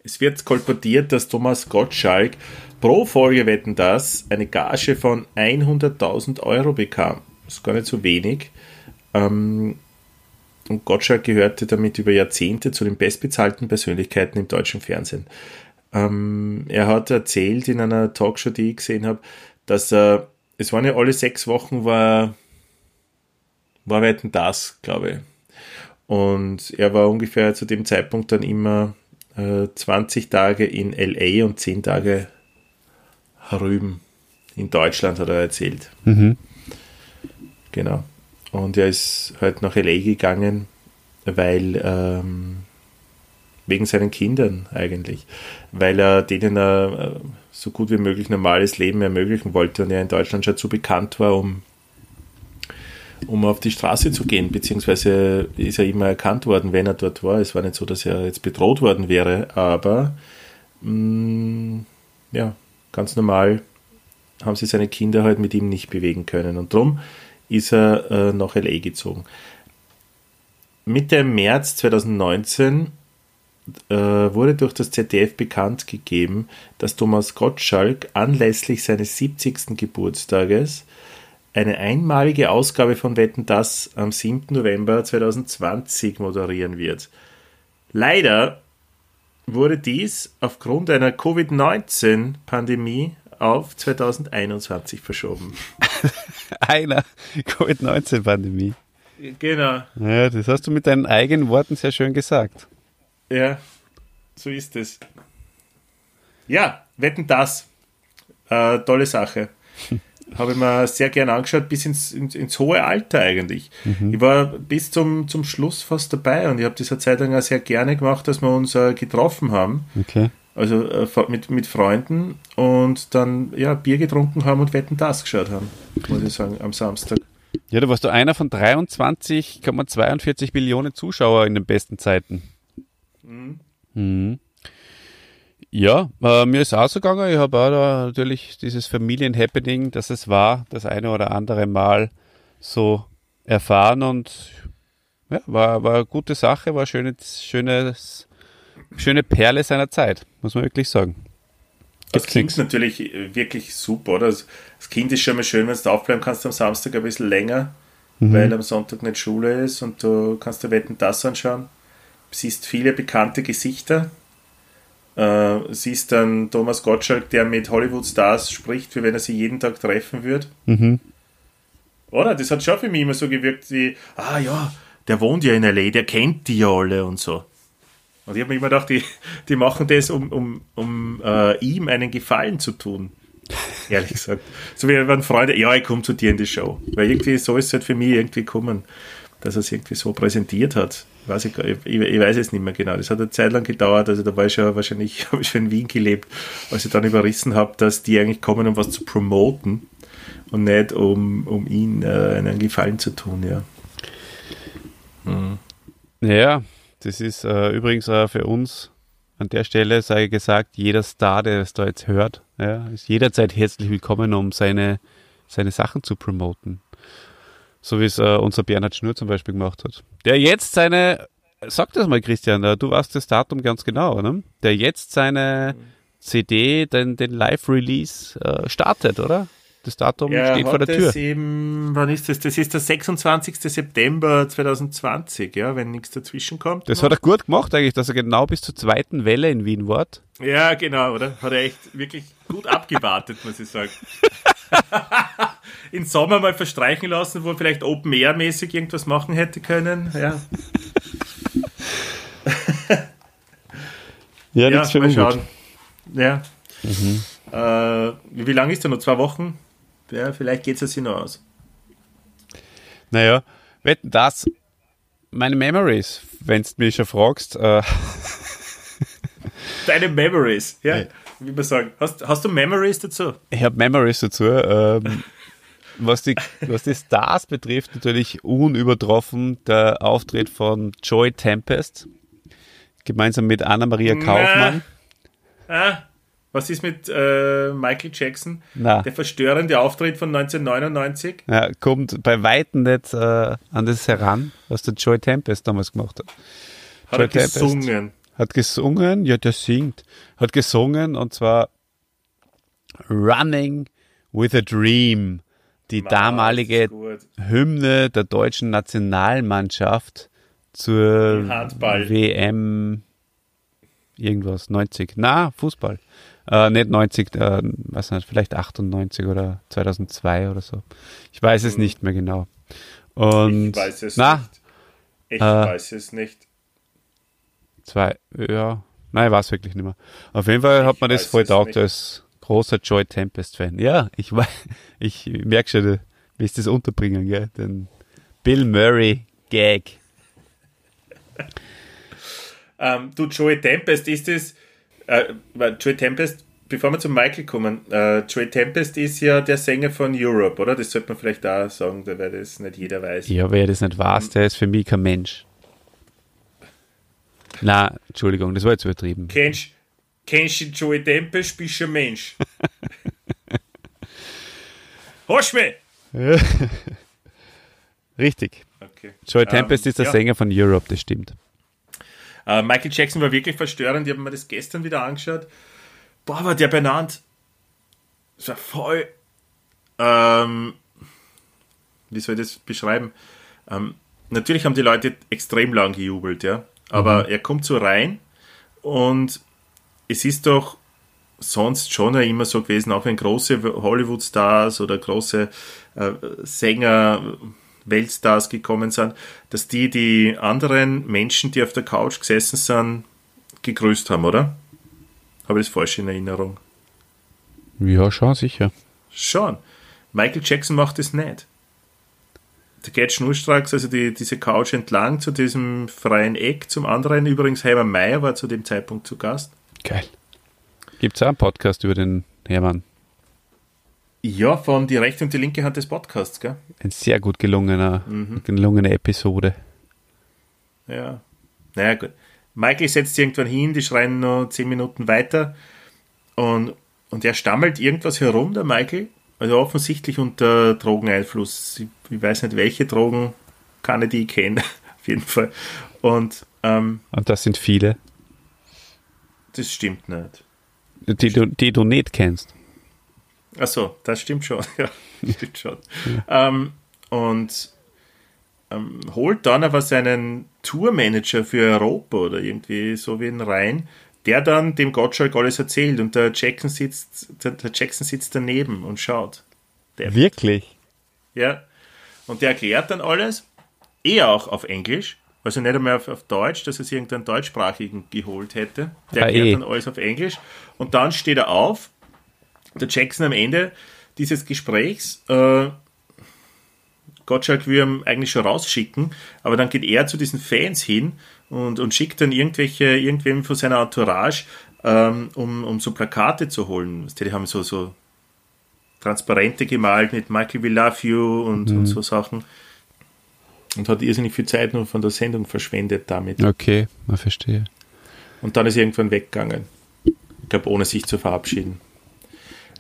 Es wird kolportiert, dass Thomas Gottschalk pro Folge Wetten das eine Gage von 100.000 Euro bekam. Das ist gar nicht so wenig. Ähm, und Gottschalk gehörte damit über Jahrzehnte zu den bestbezahlten Persönlichkeiten im deutschen Fernsehen. Ähm, er hat erzählt in einer Talkshow, die ich gesehen habe, dass er, es waren ja alle sechs Wochen, war, war Wetten das, glaube ich. Und er war ungefähr zu dem Zeitpunkt dann immer äh, 20 Tage in LA und 10 Tage herüben in Deutschland, hat er erzählt. Genau. Und er ist halt nach LA gegangen, weil ähm, wegen seinen Kindern eigentlich, weil er denen ein äh, so gut wie möglich normales Leben ermöglichen wollte und er in Deutschland schon zu bekannt war, um, um auf die Straße zu gehen, beziehungsweise ist er immer erkannt worden, wenn er dort war. Es war nicht so, dass er jetzt bedroht worden wäre, aber mh, ja, ganz normal haben sie seine Kinder halt mit ihm nicht bewegen können und drum ist er äh, nach LA gezogen. Mitte März 2019 äh, wurde durch das ZDF bekannt gegeben, dass Thomas Gottschalk anlässlich seines 70. Geburtstages eine einmalige Ausgabe von Wetten Das am 7. November 2020 moderieren wird. Leider wurde dies aufgrund einer Covid-19-Pandemie auf 2021 verschoben. Einer Covid-19-Pandemie. Genau. Ja, das hast du mit deinen eigenen Worten sehr schön gesagt. Ja, so ist es. Ja, wetten das. Äh, tolle Sache. Habe ich mir sehr gern angeschaut, bis ins, ins, ins hohe Alter eigentlich. Ich war bis zum, zum Schluss fast dabei und ich habe eine Zeit lang auch sehr gerne gemacht, dass wir uns äh, getroffen haben. Okay. Also äh, mit, mit Freunden und dann ja, Bier getrunken haben und Wetten das geschaut haben, muss ich sagen, am Samstag. Ja, da warst du einer von 23,42 Millionen Zuschauer in den besten Zeiten. Mhm. Ja, äh, mir ist auch so gegangen. Ich habe auch da natürlich dieses Familienhappening, dass es war, das eine oder andere Mal so erfahren und ja, war, war eine gute Sache, war eine schöne, schönes, schöne Perle seiner Zeit, muss man wirklich sagen. Das klingt natürlich äh, wirklich super, oder? Das Kind ist schon mal schön, wenn du aufbleiben kannst am Samstag ein bisschen länger, mhm. weil am Sonntag nicht Schule ist und du kannst dir Wetten das anschauen. Siehst viele bekannte Gesichter, äh, siehst dann Thomas Gottschalk, der mit Hollywood-Stars spricht, wie wenn er sie jeden Tag treffen würde. Mhm. Oder? Das hat schon für mich immer so gewirkt wie, ah ja, der wohnt ja in L.A., der kennt die ja alle und so. Und ich habe mir immer gedacht, die, die machen das, um, um, um äh, ihm einen Gefallen zu tun. Ehrlich gesagt. So wie wenn Freunde, ja, ich komme zu dir in die Show. Weil irgendwie so ist es halt für mich irgendwie gekommen, dass er es irgendwie so präsentiert hat weiß ich, ich, ich, weiß es nicht mehr genau. Das hat eine Zeit lang gedauert, also da war ich schon wahrscheinlich, habe ich schon in Wien gelebt, als ich dann überrissen habe, dass die eigentlich kommen, um was zu promoten und nicht um, um ihn äh, einen Gefallen zu tun, ja. Mhm. Ja, das ist äh, übrigens äh, für uns an der Stelle, sei gesagt, jeder Star, der es da jetzt hört, ja, ist jederzeit herzlich willkommen, um seine, seine Sachen zu promoten. So wie es äh, unser Bernhard Schnur zum Beispiel gemacht hat. Der jetzt seine, sag das mal Christian, äh, du weißt das Datum ganz genau, ne? Der jetzt seine CD, den, den Live-Release äh, startet, oder? Das Datum ja, steht vor der Tür. Eben, wann ist das? Das ist der 26. September 2020, ja, wenn nichts dazwischen kommt. Das hat er gut gemacht eigentlich, dass er genau bis zur zweiten Welle in Wien war. Ja, genau, oder? Hat er echt wirklich gut abgewartet, muss ich sagen. in Sommer mal verstreichen lassen, wo er vielleicht Open Air mäßig irgendwas machen hätte können. Ja. ja, ja mal schauen. Ja. Mhm. Äh, wie lange ist er noch? Zwei Wochen? Ja, vielleicht geht es sich noch aus. Naja, wetten das, meine Memories, wenn du mich schon fragst. Äh Deine Memories, ja. ja. Wie man sagen. Hast, hast du Memories dazu? Ich habe Memories dazu. Ähm, was, die, was die Stars betrifft, natürlich unübertroffen der Auftritt von Joy Tempest, gemeinsam mit Anna-Maria Kaufmann. Ah, was ist mit äh, Michael Jackson? Na. Der verstörende Auftritt von 1999? Ja, kommt bei Weitem nicht äh, an das heran, was der Joy Tempest damals gemacht hat. Hat Joy er Tempest gesungen? Hat gesungen, ja, der singt. Hat gesungen und zwar Running with a Dream die Mann, damalige Hymne der deutschen Nationalmannschaft zur WM irgendwas, 90. Na, Fußball. Äh, nicht 90, äh, was nicht, vielleicht 98 oder 2002 oder so. Ich weiß es hm. nicht mehr genau. Und, ich weiß es na, nicht. Ich äh, weiß es nicht. Zwei, ja, nein, ich weiß wirklich nicht mehr. Auf jeden Fall hat man das voll taugt als großer Joy Tempest-Fan. Ja, ich, ich merke schon, wie ist das unterbringen, gell? Den Bill Murray-Gag. ähm, du, Joey Tempest, ist das, äh, Joey Tempest, bevor wir zu Michael kommen, äh, Joey Tempest ist ja der Sänger von Europe, oder? Das sollte man vielleicht auch sagen, weil das nicht jeder weiß. Ja, wer das nicht weiß, der ist für mich kein Mensch. Na, Entschuldigung, das war jetzt übertrieben. Kennst, Kennst du Joey Tempest, bist du ein Mensch. Hast mich! Richtig. Okay. Joey Tempest um, ähm, ist der ja. Sänger von Europe, das stimmt. Uh, Michael Jackson war wirklich verstörend. Ich habe mir das gestern wieder angeschaut. Boah, war der benannt. Das war voll. Ähm, wie soll ich das beschreiben? Ähm, natürlich haben die Leute extrem lang gejubelt, ja. Aber mhm. er kommt so rein und es ist doch sonst schon immer so gewesen, auch wenn große Hollywood-Stars oder große äh, Sänger, Weltstars gekommen sind, dass die die anderen Menschen, die auf der Couch gesessen sind, gegrüßt haben, oder? Habe ich das falsch in Erinnerung? Ja, schon, sicher. Schon. Michael Jackson macht das nicht. Der geht schnurstracks, also die, diese Couch entlang zu diesem freien Eck, zum anderen. Übrigens, Heimer Meyer war zu dem Zeitpunkt zu Gast. Geil. Gibt es auch einen Podcast über den Hermann? Ja, von die rechte und die linke Hand des Podcasts, gell? Ein sehr gut gelungener, mhm. gelungene Episode. Ja. Naja, gut. Michael setzt irgendwann hin, die schreien nur zehn Minuten weiter und, und er stammelt irgendwas herum, der Michael. Also offensichtlich unter Drogeneinfluss. Ich, ich weiß nicht, welche Drogen, kann ich die kennen, auf jeden Fall. Und, ähm, und das sind viele. Das stimmt nicht. Die du, die du nicht kennst. Achso, das stimmt schon. ja, stimmt schon. Ähm, und ähm, holt dann aber seinen Tourmanager für Europa oder irgendwie so wie rein, der dann dem Gottschalk alles erzählt und der Jackson sitzt, der, der Jackson sitzt daneben und schaut. Der Wirklich? Ja. Und der erklärt dann alles, eh auch auf Englisch, also nicht einmal auf, auf Deutsch, dass er sich irgendeinen deutschsprachigen geholt hätte. Der ah, erklärt eh. dann alles auf Englisch. Und dann steht er auf, der Jackson am Ende dieses Gesprächs, äh, Gottschalk will ihn eigentlich schon rausschicken, aber dann geht er zu diesen Fans hin und, und schickt dann irgendwelche, irgendwem von seiner Entourage, ähm, um, um so Plakate zu holen. Die haben so, so Transparente gemalt mit Michael We Love You und, mhm. und so Sachen. Und hat irrsinnig viel Zeit nur von der Sendung verschwendet damit. Okay, man verstehe. Und dann ist er irgendwann weggegangen. Ich glaube, ohne sich zu verabschieden.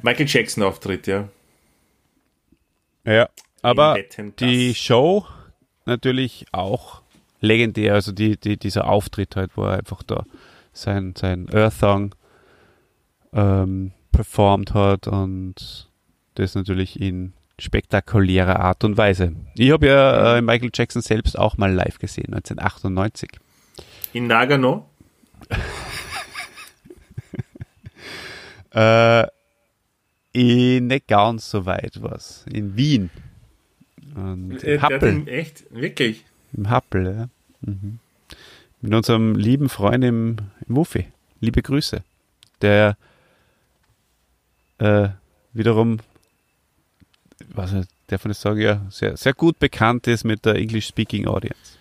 Michael Jackson Auftritt, ja. Ja, aber die Show natürlich auch legendär. Also die, die, dieser Auftritt halt, wo er einfach da sein, sein Earth Song ähm, performt hat und das natürlich in spektakulärer Art und Weise. Ich habe ja äh, Michael Jackson selbst auch mal live gesehen, 1998. In Nagano? äh, in nicht ganz so weit was. In Wien. Und äh, Happel. Echt? Wirklich? Im Happel, ja. Mhm. Mit unserem lieben Freund im, im Wuffi. Liebe Grüße. Der äh, wiederum, was der von der Sage ja sehr, sehr gut bekannt ist mit der English-Speaking Audience.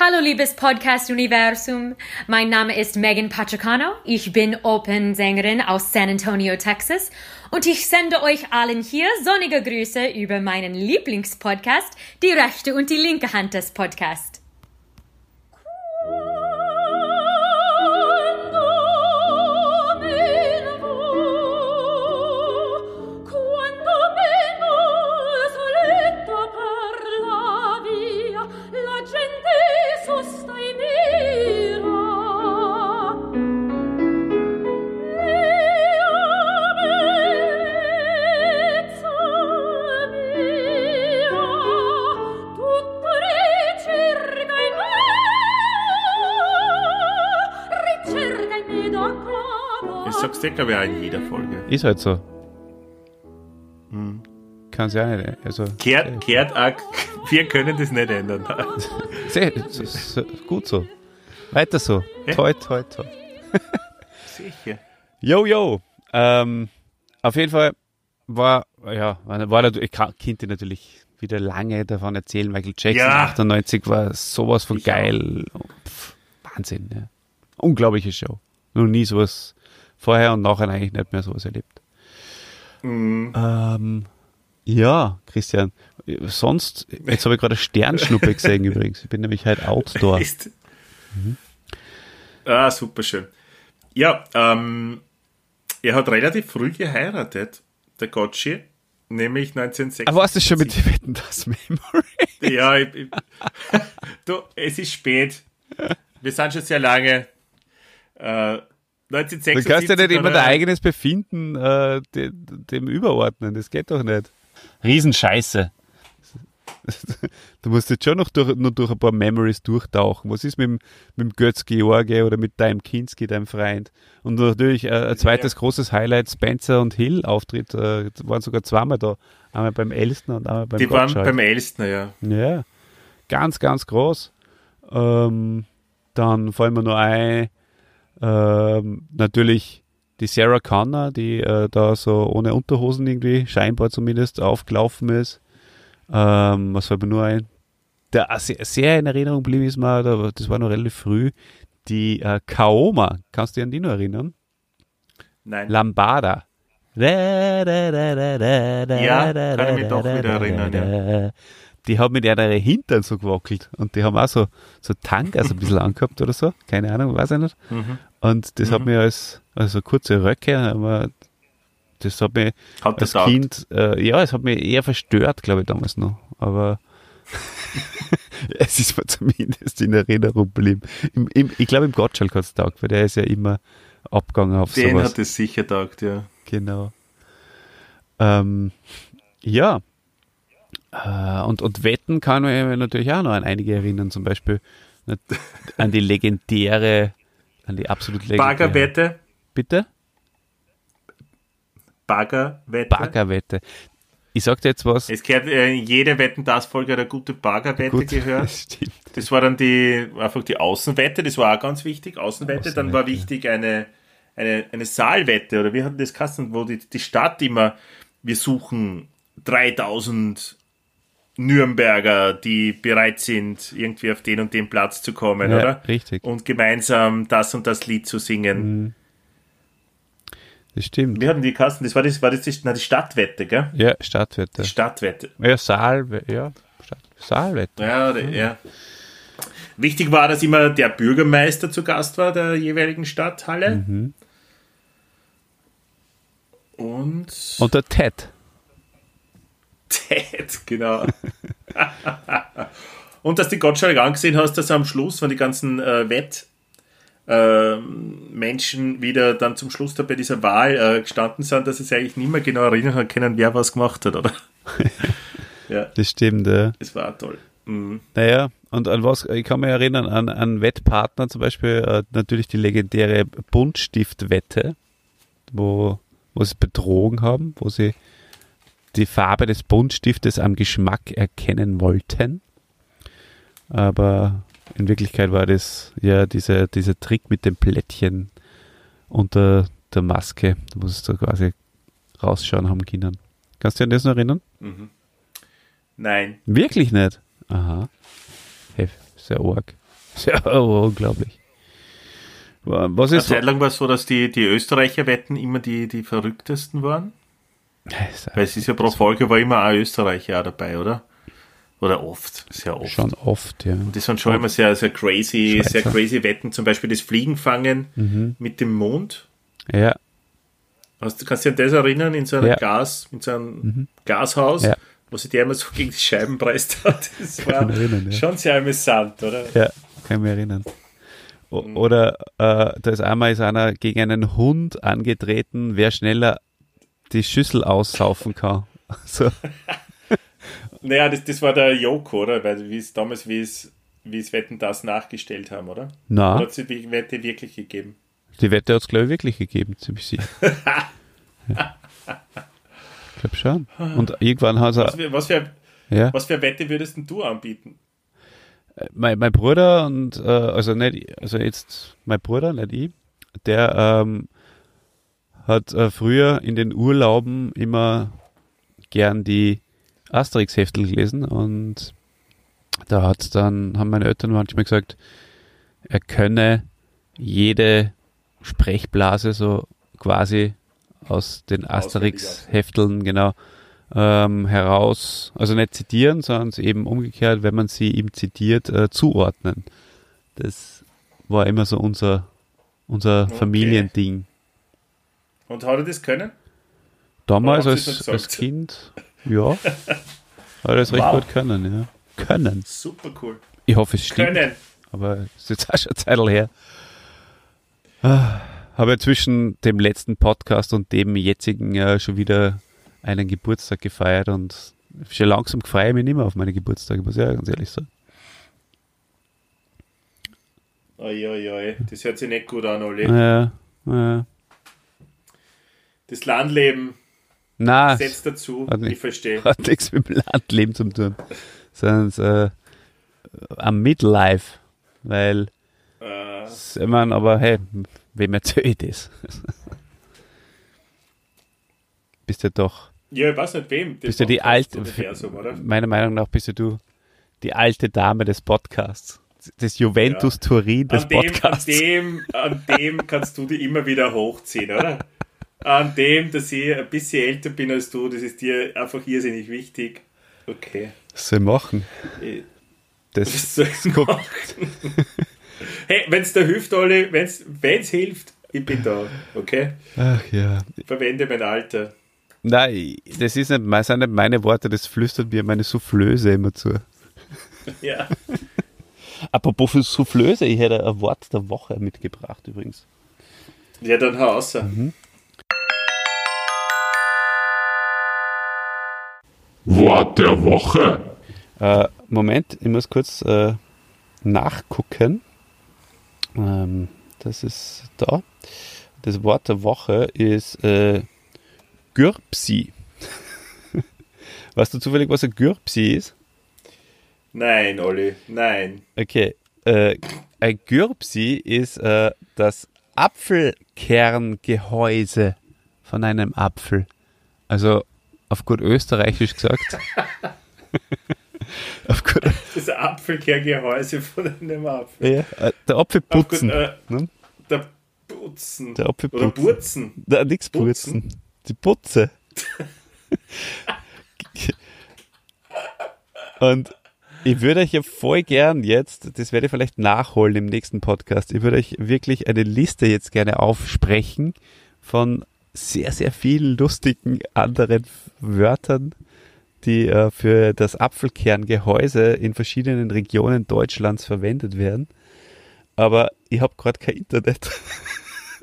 Hallo liebes Podcast-Universum, mein Name ist Megan Pachacano, ich bin Open-Sängerin aus San Antonio, Texas. Und ich sende euch allen hier sonnige Grüße über meinen Lieblingspodcast, die rechte und die linke Hand des Podcasts. Stecker wäre in jeder Folge. Ist halt so. Hm. Kann es ja nicht. Also, kehrt, äh, kehrt auch, wir können das nicht ändern. Sehr, so, gut so. Weiter so. Ja? Toi, toi, toi. Sicher. Yo, yo. Ähm, auf jeden Fall war, ja, war natürlich, ich könnte natürlich wieder lange davon erzählen. Michael Jackson ja. 98 war sowas von ich geil. Pff, Wahnsinn, ja. Unglaubliche Show. Noch nie sowas vorher und nachher eigentlich nicht mehr sowas erlebt. Mhm. Ähm, ja, Christian, sonst, jetzt habe ich gerade Sternschnuppe gesehen übrigens. Ich bin nämlich halt Outdoor. Mhm. Ah, super schön. Ja, ähm, er hat relativ früh geheiratet, der Gotchi, nämlich 1966. Aber was ist schon mit dem Wetten, das Memory? Ja, ich, ich, du, es ist spät. Wir sind schon sehr lange. Äh, 1976. Du kannst ja nicht immer dein eigenes Befinden äh, dem, dem überordnen. Das geht doch nicht. Riesenscheiße. Du musst jetzt schon noch durch, nur durch ein paar Memories durchtauchen. Was ist mit dem, mit dem Götz George oder mit deinem Kinski, deinem Freund? Und natürlich äh, ein zweites ja. großes Highlight, Spencer und Hill Auftritt, äh, waren sogar zweimal da. Einmal beim Elstner und einmal beim Die Gottschalk. waren beim Elstner, ja. Ja, ganz, ganz groß. Ähm, dann fallen wir noch ein, ähm, natürlich die Sarah Connor, die äh, da so ohne Unterhosen irgendwie, scheinbar zumindest, aufgelaufen ist. Ähm, was fällt mir nur ein? Der sehr, sehr in Erinnerung blieb ist mir, das war noch relativ früh, die äh, Kaoma. Kannst du dich an die noch erinnern? Nein. Lambada. Ja, kann ich mich doch wieder erinnern, ja. die haben mit ihrer Hintern so gewackelt und die haben auch so, so Tangas ein bisschen angehabt oder so, keine Ahnung, weiß ich nicht. Mhm. Und das hat mir als, also kurze Röcke, aber das hat mich Hat als. Kind, äh, ja, es hat mich eher verstört, glaube ich, damals noch. Aber es ist mir zumindest in Erinnerung geblieben. Im, im, ich glaube, im Gottschalk hat es taugt, weil der ist ja immer abgegangen auf Den sowas. hat es sicher taugt, ja. Genau. Ähm, ja. Äh, und, und Wetten kann man natürlich auch noch an einige erinnern, zum Beispiel an die legendäre, an die absolut legendäre. Baggerwette. Bitte? Baggerwette. Baggerwette. Ich sag dir jetzt was. Es gehört äh, in jede Wetten das Folge eine gute Baggerwette Gut, gehört. das stimmt. Das war dann die einfach die Außenwette, das war auch ganz wichtig. Außenwette, dann war Außenwette, wichtig eine, eine, eine Saalwette oder wie hat das Kassen, wo die, die Stadt immer, wir suchen 3000 Nürnberger, die bereit sind, irgendwie auf den und den Platz zu kommen, Ja, oder? richtig. Und gemeinsam das und das Lied zu singen. Das stimmt. Wie hatten die Kassen? Das war das, war das die, na, die Stadtwette, gell? Ja, Stadtwette. Die Stadtwette. Ja, Saal, ja, Saalwette. Ja, der, ja. Wichtig war, dass immer der Bürgermeister zu Gast war der jeweiligen Stadthalle. Und Und der Ted. Ted, genau. Und dass du Gottschalk angesehen hast, dass am Schluss, wenn die ganzen äh, Wett äh, Menschen wieder dann zum Schluss da bei dieser Wahl äh, gestanden sind, dass sie sich eigentlich nicht mehr genau erinnern können, wer was gemacht hat, oder? ja, Das stimmt, ja. das war toll. Mhm. Naja, und an was, ich kann mich erinnern, an, an Wettpartner zum Beispiel, äh, natürlich die legendäre Buntstiftwette, wo, wo sie betrogen haben, wo sie die Farbe des Buntstiftes am Geschmack erkennen wollten. Aber in Wirklichkeit war das ja dieser, dieser Trick mit dem Plättchen unter der Maske, wo sie da quasi rausschauen haben können. Kannst du dich an das noch erinnern? Nein. Wirklich nicht? Aha. Hey, sehr arg. Sehr unglaublich. Was Eine ist Zeit lang war es so, dass die, die Österreicher-Wetten immer die, die verrücktesten waren. Weil es ist ja pro Folge war immer ein Österreicher auch dabei, oder? Oder oft, sehr oft. schon oft, ja. Das sind schon immer sehr, sehr crazy, Schweizer. sehr crazy Wetten. Zum Beispiel das Fliegenfangen mit dem Mond. Ja, Hast, du kannst dich an das erinnern, in so einem Ja. Gas, in so einem Gashaus, Ja. wo sich der immer so gegen die Scheiben presst hat. Das war mich erinnern, ja. schon sehr amüsant, oder? ja, kann ich mich erinnern. O Mhm. oder äh, da ist einmal ist einer gegen einen Hund angetreten, wer schneller die Schüssel aussaufen kann. So, Naja, das, das war der Joko, oder? Weil wie es damals, wie es, wie es Wetten das nachgestellt haben, oder? na, hat es die Wette wirklich gegeben? die Wette hat es glaube ich wirklich gegeben, ziemlich sicher. ja. Ich glaube schon. Und irgendwann hat Was er, für, was, für, ja. was für Wette würdest denn du anbieten? mein, mein Bruder und äh, also nicht, also jetzt mein Bruder, nicht ich, der ähm, hat äh, früher in den Urlauben immer gern die Asterix-Heftel gelesen und da hat dann, haben meine Eltern manchmal gesagt, er könne jede Sprechblase so quasi aus den Asterix-Hefteln, genau, ähm, heraus, also nicht zitieren, sondern eben umgekehrt, wenn man sie ihm zitiert, äh, zuordnen. Das war immer so unser, unser Okay. Familiending. Und hat er das können? Damals als, als? Kind, ja, hat er das recht Wow. gut können, ja. Können. Super cool. Ich hoffe, es stimmt. Können. aber es ist jetzt auch schon eine Zeit her. Ah, Habe ja zwischen dem letzten Podcast und dem jetzigen ja schon wieder einen Geburtstag gefeiert und schon langsam freue ich mich nicht mehr auf meine Geburtstage, muss ich ja ganz ehrlich sagen. Oi, oi, oi. Das hört sich nicht gut an, Olli. Ja, ja. Das Landleben Na, setzt dazu. hat nicht- Ich verstehe. hat nichts mit dem Landleben zu tun, sondern äh, am Midlife, weil Äh, ich meine, aber hey, wem erzähle ich das? Bist ja doch ja, ich weiß nicht wem. Bist du die alte- meiner Meinung nach bist ja du die alte Dame des Podcasts. Das Juventus Turin des An dem, an, Podcasts. dem, an dem kannst du die immer wieder hochziehen, oder? An dem, dass ich ein bisschen älter bin als du, das ist dir einfach irrsinnig wichtig. Okay. Was soll ich machen? Äh, Das, Was soll ich machen? Hey, wenn es da hilft, Olli, wenn es hilft, ich bin da, okay? ach ja. Verwende mein Alter. Nein, das ist nicht, das sind nicht meine Worte, das flüstert mir meine Soufflöse immer zu. Ja. Apropos für Soufflöse, ich hätte ein Wort der Woche mitgebracht übrigens. Ja, dann hau raus. Wort der Woche. Äh, Moment, ich muss kurz äh, nachgucken. Ähm, das ist da. Das Wort der Woche ist äh, Gürpsi. weißt du zufällig, was ein Gürpsi ist? Nein, Olli, nein. Okay. Äh, ein Gürpsi ist äh, das Apfelkerngehäuse von einem Apfel. Also auf gut österreichisch gesagt. auf gut, Das Apfelkerngehäuse von einem Apfel. ja, äh, der Apfelputzen. Gut, äh, ne? Der Putzen. Der Oder Apfelputzen. Burzen. Da, nix putzen. Die Putze. Und ich würde euch ja voll gern jetzt, das werde ich vielleicht nachholen im nächsten Podcast, ich würde euch wirklich eine Liste jetzt gerne aufsprechen von sehr, sehr vielen lustigen anderen Wörtern, die äh, für das Apfelkerngehäuse in verschiedenen Regionen Deutschlands verwendet werden. Aber ich habe gerade kein Internet.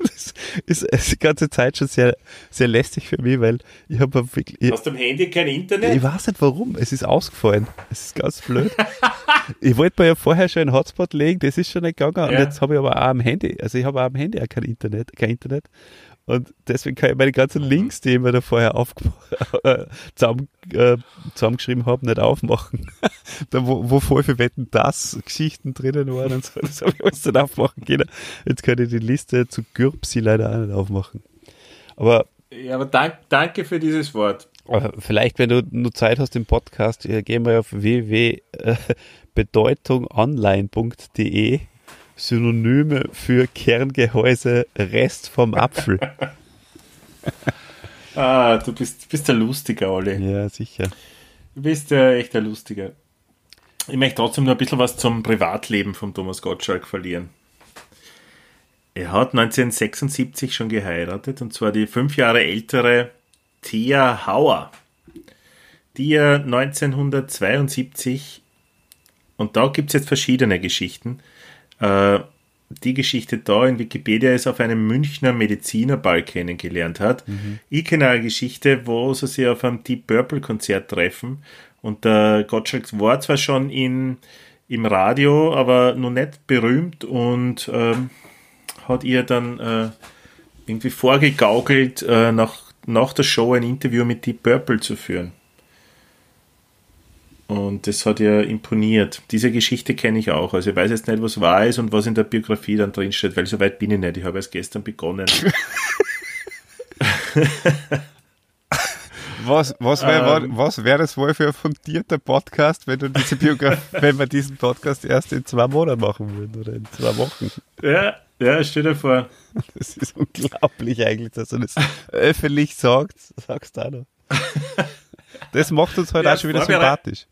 Das ist, ist die ganze Zeit schon sehr, sehr lästig für mich, weil ich habe wirklich. Ich, Hast du am Handy kein Internet? ich weiß nicht warum, es ist ausgefallen. Es ist ganz blöd. ich wollte mir ja vorher schon einen Hotspot legen, das ist schon nicht gegangen. Und Ja. jetzt habe ich aber auch am Handy, also ich habe auch am Handy auch kein Internet, kein Internet. Und deswegen kann ich meine ganzen Links, die ich mir da vorher aufge äh, zusammen, äh, zusammengeschrieben habe, nicht aufmachen. da wo, wo voll für Wetten das Geschichten drinnen waren und so, das habe ich alles nicht aufmachen können. Jetzt kann ich die Liste zu Gürpsi leider auch nicht aufmachen. Aber Ja, aber dank, danke für dieses Wort. vielleicht, wenn du nur Zeit hast im Podcast, äh, gehen wir auf www.bedeutungonline.de Synonyme für Kerngehäuse Rest vom Apfel. Ah, du bist, bist der Lustiger, Olli. ja, sicher. Du bist ja echt der Lustiger. Ich möchte trotzdem noch ein bisschen was zum Privatleben von Thomas Gottschalk verlieren. Er hat 1976 schon geheiratet und zwar die fünf Jahre ältere Thea Hauer, die er 1972, und da gibt es jetzt verschiedene Geschichten, äh, die Geschichte da in Wikipedia ist auf einem Münchner Medizinerball kennengelernt hat. Ich kenne eine Geschichte, wo sie sich auf einem Deep Purple Konzert treffen und der Gottschalk war zwar schon in, im Radio, aber noch nicht berühmt und ähm, hat ihr dann äh, irgendwie vorgegaukelt, äh, nach, nach der Show ein Interview mit Deep Purple zu führen. Und das hat ihr imponiert. Diese Geschichte kenne ich auch. Also ich weiß jetzt nicht, was wahr ist und was in der Biografie dann drinsteht, weil so weit bin ich nicht. Ich habe erst gestern begonnen. Was, was wäre was wär das wohl für ein fundierter Podcast, wenn du diese wenn wir diesen Podcast erst in zwei Monaten machen würden oder in zwei Wochen? ja, ja, stell dir vor. Das ist unglaublich eigentlich, dass du das öffentlich sagst, sagst du auch noch. Das macht uns heute Ja, auch schon wieder sympathisch.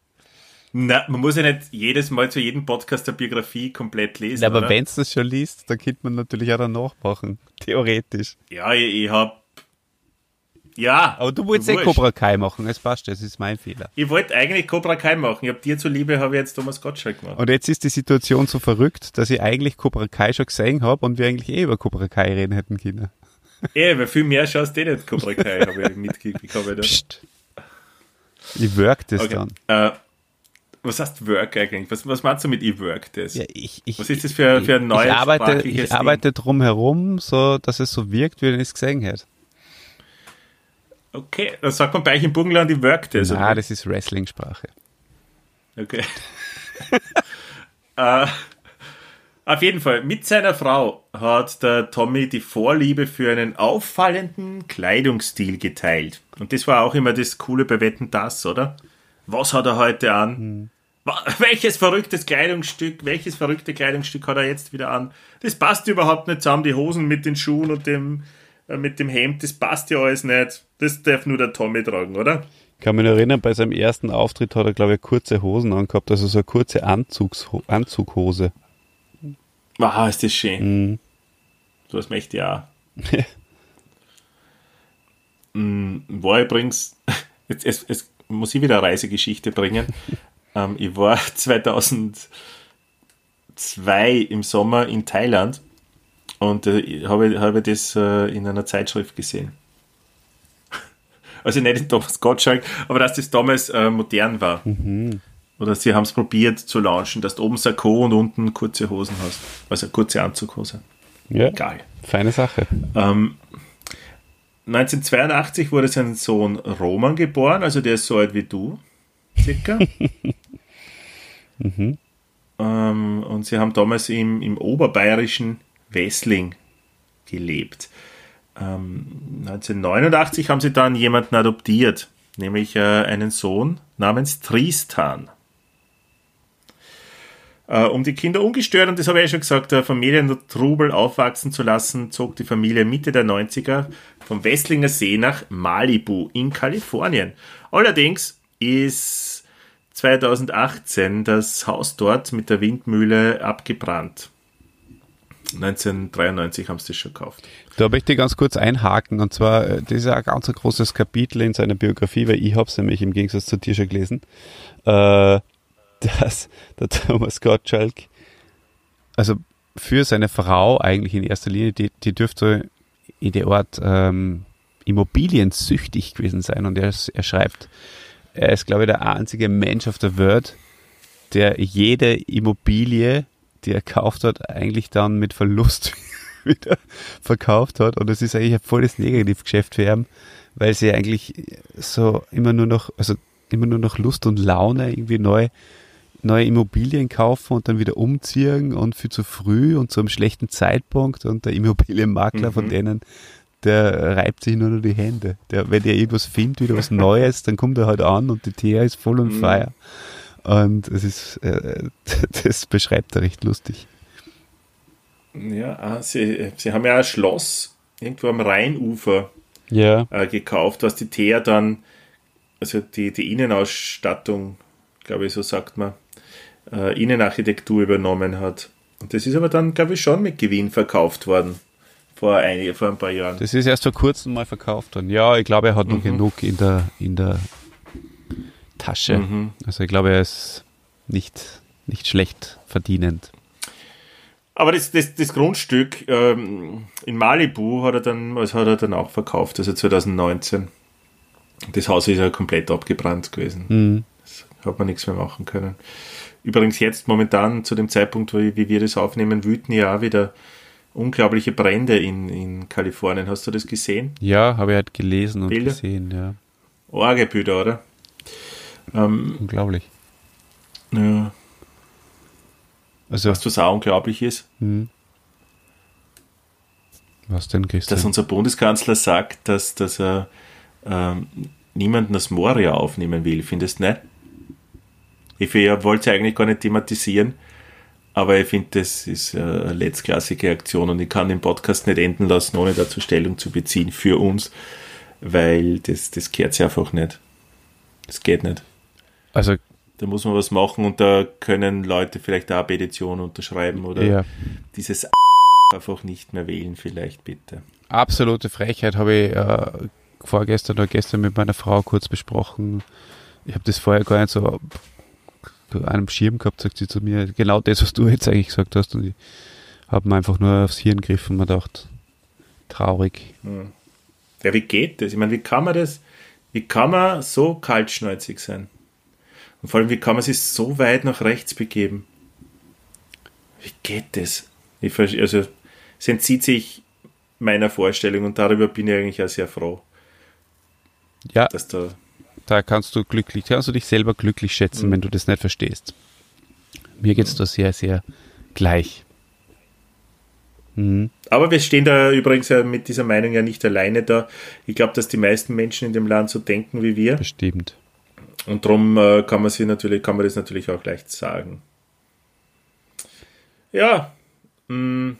Na, man muss ja nicht jedes Mal zu jedem Podcast der Biografie komplett lesen. Ja, aber wenn es das schon liest, dann könnte man natürlich auch danach machen. Theoretisch. Ja, ich, ich hab. Ja. Aber du wolltest eh. Cobra Kai machen, es passt, das ist mein Fehler. Ich wollte eigentlich Cobra Kai machen. Ich hab dir zuliebe, habe ich jetzt Thomas Gottschalk gemacht. Und jetzt ist die Situation so verrückt, dass ich eigentlich Cobra Kai schon gesehen habe und wir eigentlich eh über Cobra Kai reden hätten können. Eh, weil viel mehr schaust du eh nicht Cobra Kai, habe ich da. Psst. Ich work das Okay. dann. Äh, was heißt Work eigentlich? Was, was meinst du mit ich work das? Ja, ich, ich, Was ist das für, für ein neues ich arbeite, ich arbeite drum herum, so dass es so wirkt, wie wenn ich es gesehen hätte. Okay, dann sagt man bei euch im Burgenland, ich work das. Ah, das ist Wrestling-Sprache. Okay. äh, auf jeden Fall, mit seiner Frau hat der Tommy die Vorliebe für einen auffallenden Kleidungsstil geteilt. Und das war auch immer das Coole bei Wetten das, oder? Was hat er heute an? Wa- Welches verrücktes Kleidungsstück, welches verrückte Kleidungsstück hat er jetzt wieder an? Das passt überhaupt nicht zusammen, die Hosen mit den Schuhen und dem, äh, mit dem Hemd, das passt ja alles nicht. Das darf nur der Tommy tragen, oder? Ich kann mich erinnern, bei seinem ersten Auftritt hat er, glaube ich, kurze Hosen angehabt, also so eine kurze Anzugs Anzughose. Ah, ist das schön. Mhm. So was möchte ich auch. Mm, war übrigens, jetzt, jetzt, jetzt muss ich wieder Reisegeschichte bringen. ähm, ich war 2002 im Sommer in Thailand und äh, habe, habe das äh, in einer Zeitschrift gesehen. Also nicht in Thomas Gottschalk, aber dass das damals äh, modern war. Oder sie haben es probiert zu launchen, dass du oben Sakko und unten kurze Hosen hast. Also kurze Anzughose. Ja, Geil. feine Sache. Ähm, 1982 wurde sein Sohn Roman geboren, also der ist so alt wie du, circa. ähm, und sie haben damals im, im oberbayerischen Wessling gelebt. Ähm, 1989 haben sie dann jemanden adoptiert, nämlich äh, einen Sohn namens Tristan. Äh, um die Kinder ungestört, und das habe ich ja schon gesagt, der Familientrubel aufwachsen zu lassen, zog die Familie Mitte der 90er vom Wesslinger See nach Malibu in Kalifornien. Allerdings ist 2018 das Haus dort mit der Windmühle abgebrannt. 1993 haben sie das schon gekauft. Da möchte ich ganz kurz einhaken und zwar, äh, das ist ein ganz großes Kapitel in seiner Biografie, weil ich habe es nämlich im Gegensatz zu dir schon gelesen, äh, dass der Thomas Gottschalk, also für seine Frau eigentlich in erster Linie, die, die dürfte in der Art ähm, immobiliensüchtig gewesen sein und er, er schreibt, er ist glaube ich der einzige Mensch auf der Welt, der jede Immobilie, die er gekauft hat, eigentlich dann mit Verlust wieder verkauft hat. Und das ist eigentlich ein volles Negativgeschäft für ihn, weil sie eigentlich so immer nur noch, also immer nur noch Lust und Laune irgendwie neu, neue Immobilien kaufen und dann wieder umziehen und viel zu früh und zu einem schlechten Zeitpunkt und der Immobilienmakler von denen, der reibt sich nur noch die Hände. Der, wenn der irgendwas findet, wieder was Neues, dann kommt er halt an und die Thea ist voll on fire. Und es ist, äh, das beschreibt er recht lustig. Ja, ah, sie, sie haben ja ein Schloss irgendwo am Rheinufer Ja. äh, gekauft, was die Thea dann, also die, die Innenausstattung, glaube ich, so sagt man, äh, Innenarchitektur übernommen hat. Und das ist aber dann, glaube ich, schon mit Gewinn verkauft worden. Vor, einige, vor ein paar Jahren. Das ist erst vor kurzem mal verkauft worden. Ja, ich glaube, er hat noch genug in der, in der Tasche. Also ich glaube, er ist nicht, nicht schlecht verdienend. Aber das, das, das Grundstück ähm, in Malibu hat er, dann, das hat er dann auch verkauft, also 2019. Das Haus ist ja komplett abgebrannt gewesen. Das hat man nichts mehr machen können. Übrigens jetzt momentan, zu dem Zeitpunkt, wie, wie wir das aufnehmen, wüten ja auch wieder unglaubliche Brände in, in Kalifornien. Hast du das gesehen? Ja, habe ich halt gelesen und Bilder? gesehen, ja. Orgebilder, oder? Unglaublich. Ja. Also, Weißt du, was auch unglaublich ist? was denn, Dass Christian? unser Bundeskanzler sagt, dass, dass er ähm, niemanden aus Moria aufnehmen will. Findest du nicht? Ich wollte es eigentlich gar nicht thematisieren, aber ich finde, das ist äh, eine letztklassige Aktion und ich kann den Podcast nicht enden lassen, ohne dazu Stellung zu beziehen für uns, weil das, das gehört sich einfach nicht. Das geht nicht. Also, Da muss man was machen und da können Leute vielleicht auch eine Petition unterschreiben oder ja, dieses einfach nicht mehr wählen, vielleicht bitte. absolute Frechheit habe ich äh, vorgestern oder gestern mit meiner Frau kurz besprochen. Ich habe das vorher gar nicht so einem Schirm gehabt, sagt sie zu mir. Genau das, was du jetzt eigentlich gesagt hast. Und ich habe mir einfach nur aufs Hirn gegriffen und mir gedacht, traurig. Ja, wie geht das? Ich meine, wie kann man das, wie kann man so kaltschnäuzig sein? Und vor allem, wie kann man sich so weit nach rechts begeben? Wie geht das? Ich, ver- also, es entzieht sich meiner Vorstellung und darüber bin ich eigentlich auch sehr froh, Ja, dass da, da kannst du glücklich, kannst du dich selber glücklich schätzen, wenn du das nicht verstehst. Mir geht's da sehr, sehr gleich. Mhm. aber wir stehen da übrigens ja mit dieser Meinung ja nicht alleine da. Ich glaube, dass die meisten Menschen in dem Land so denken wie wir. Bestimmt. Und darum äh, kann man sie natürlich, kann man das natürlich auch leicht sagen. Ja, mh,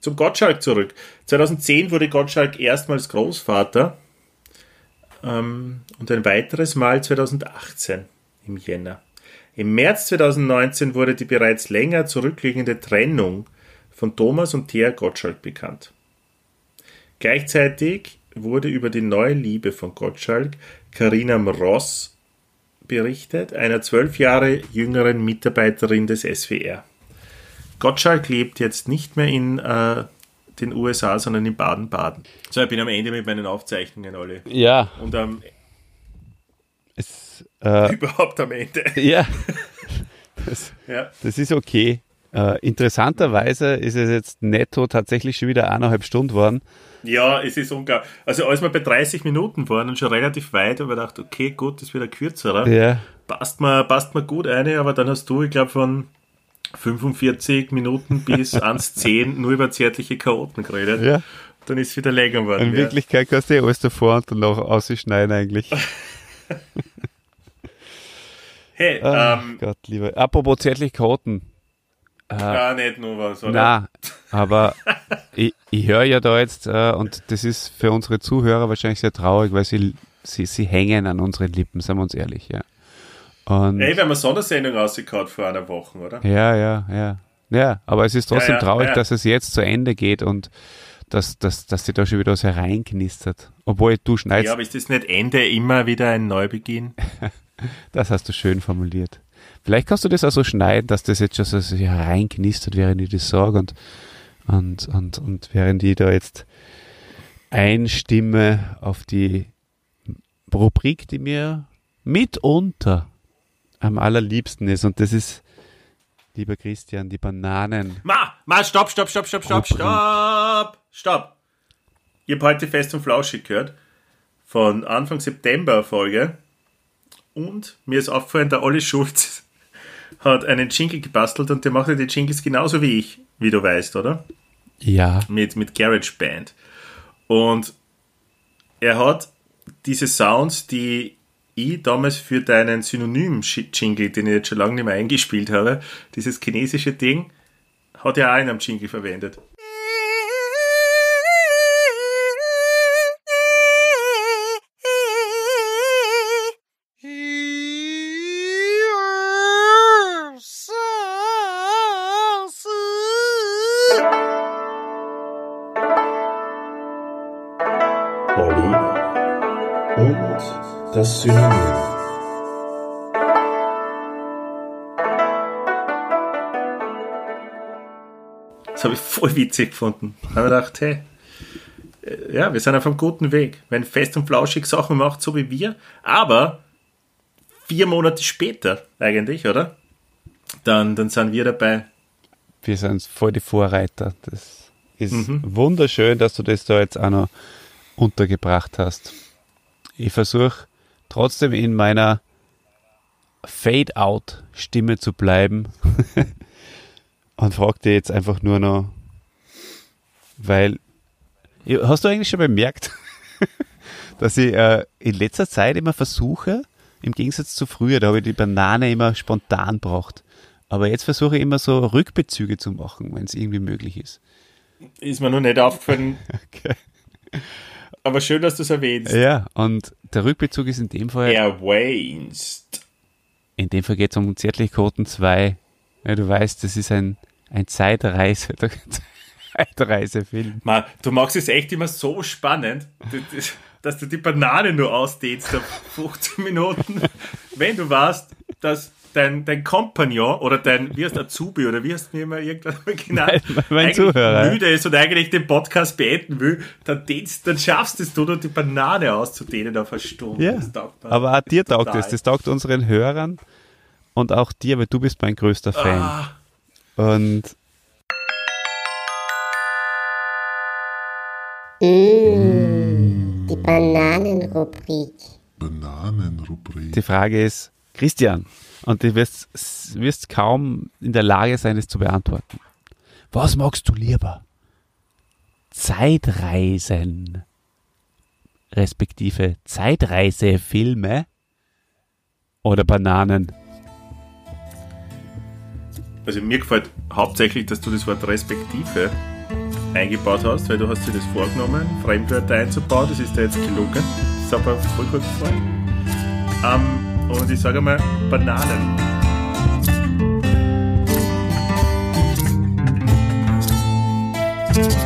zum Gottschalk zurück. 2010 wurde Gottschalk erstmals Großvater. Ähm, und ein weiteres Mal 2018 im Jänner. Im März 2019 wurde die bereits länger zurückliegende Trennung von Thomas und Thea Gottschalk bekannt. Gleichzeitig wurde über die neue Liebe von Gottschalk Karina Mross berichtet, einer zwölf Jahre jüngeren Mitarbeiterin des SWR. Gottschalk lebt jetzt nicht mehr in äh, den USA, sondern in Baden-Baden. So, ich bin am Ende mit meinen Aufzeichnungen, Olli. Ja. Und am, es, äh, überhaupt am Ende. Ja. Das, Ja. das ist okay. Äh, interessanterweise ist es jetzt netto tatsächlich schon wieder eineinhalb Stunden worden. Ja, es ist unglaublich. Also als wir bei 30 Minuten waren und schon relativ weit, habe ich gedacht, okay, gut, das wird ein kürzerer. Ja. Passt mir, passt mir gut eine, aber dann hast du, ich glaube, von 45 Minuten bis 1,10 nur über zärtliche Chaoten geredet. Ja. Dann ist es wieder länger geworden. In ja. Wirklichkeit kannst du eh alles davor und danach ausschneiden eigentlich. Hey, Ach ähm, Gott, lieber. Apropos zärtlich Chaoten. gar nicht nur was, oder? Na, aber ich, ich höre ja da jetzt, äh, und das ist für unsere Zuhörer wahrscheinlich sehr traurig, weil sie, sie, sie hängen an unseren Lippen, seien wir uns ehrlich, ja. Und, Ey, wir haben eine Sondersendung rausgekaut vor einer Woche, oder? ja, ja, ja. Ja, aber es ist trotzdem Ja, ja, traurig, ja. dass es jetzt zu Ende geht und dass, dass, dass sie da schon wieder was hereinknistert. Obwohl du schneidest, Ja, aber ist das nicht Ende immer wieder ein Neubeginn? das hast du schön formuliert. Vielleicht kannst du das auch so schneiden, dass das jetzt schon so so hereinknistert, während ich das sage und, und, und, und während ich da jetzt einstimme auf die Rubrik, die mir mitunter am allerliebsten ist. Und das ist, lieber Christian, die Bananen. Ma, ma, stopp, stopp, stopp, stopp, stopp, stopp, stopp. Ich habe heute Fest und Flauschig gehört. Von Anfang September Folge. Und mir ist aufgefallen, der Olli Schulz hat einen Jingle gebastelt und der macht ja die Jingles genauso wie ich, wie du weißt, oder? Ja. mit, mit GarageBand. Und er hat diese Sounds, die ich damals für deinen Synonym-Jingle, den ich jetzt schon lange nicht mehr eingespielt habe, dieses chinesische Ding, hat er auch in einem Jingle verwendet. Voll witzig gefunden. Da habe ich gedacht, hey, äh, ja, wir sind auf einem guten Weg. Wenn Fest und Flauschig Sachen macht, so wie wir, aber vier Monate später eigentlich, oder? Dann, dann sind wir dabei. Wir sind voll die Vorreiter. Das ist wunderschön, dass du das da jetzt auch noch untergebracht hast. Ich versuche trotzdem in meiner Fade-out-Stimme zu bleiben und frage dir jetzt einfach nur noch, weil, hast du eigentlich schon bemerkt, dass ich äh, in letzter Zeit immer versuche, im Gegensatz zu früher, da habe ich die Banane immer spontan braucht. Aber jetzt versuche ich immer so Rückbezüge zu machen, wenn es irgendwie möglich ist. Ist mir noch nicht aufgefallen. Okay. Aber schön, dass du es erwähnst. Ja, und der Rückbezug ist in dem Fall, Erwähnst. in dem Fall geht es um Zärtlichkeiten 2. Ja, du weißt, das ist ein, ein Zeitreise, Zeitreisefilm. Man, du machst es echt immer so spannend, dass du die Banane nur ausdehnst auf 15 Minuten, wenn du weißt, dass dein, dein Kompagnon oder dein, wie heißt Azubi oder wie hast du mir immer irgendwas genannt, Mein- Zuhörer. müde ist und eigentlich den Podcast beenden will, dann, dann schaffst es du, nur die Banane auszudehnen auf eine Stunde. Ja, Das taugt mir aber auch dir taugt es. Das taugt unseren Hörern und auch dir, weil du bist mein größter Fan. Ah, Und Die Bananenrubrik. Bananenrubrik. die Frage ist, Christian, und du wirst, wirst kaum in der Lage sein, es zu beantworten. Was magst du lieber? Zeitreisen, respektive Zeitreisefilme oder Bananen? Also mir gefällt hauptsächlich, dass du das Wort respektive eingebaut hast, weil du hast dir das vorgenommen, Fremdwörter einzubauen. Das ist dir jetzt gelungen. Das ist aber voll gut gefallen. Ähm, und ich sage mal, Bananen. thank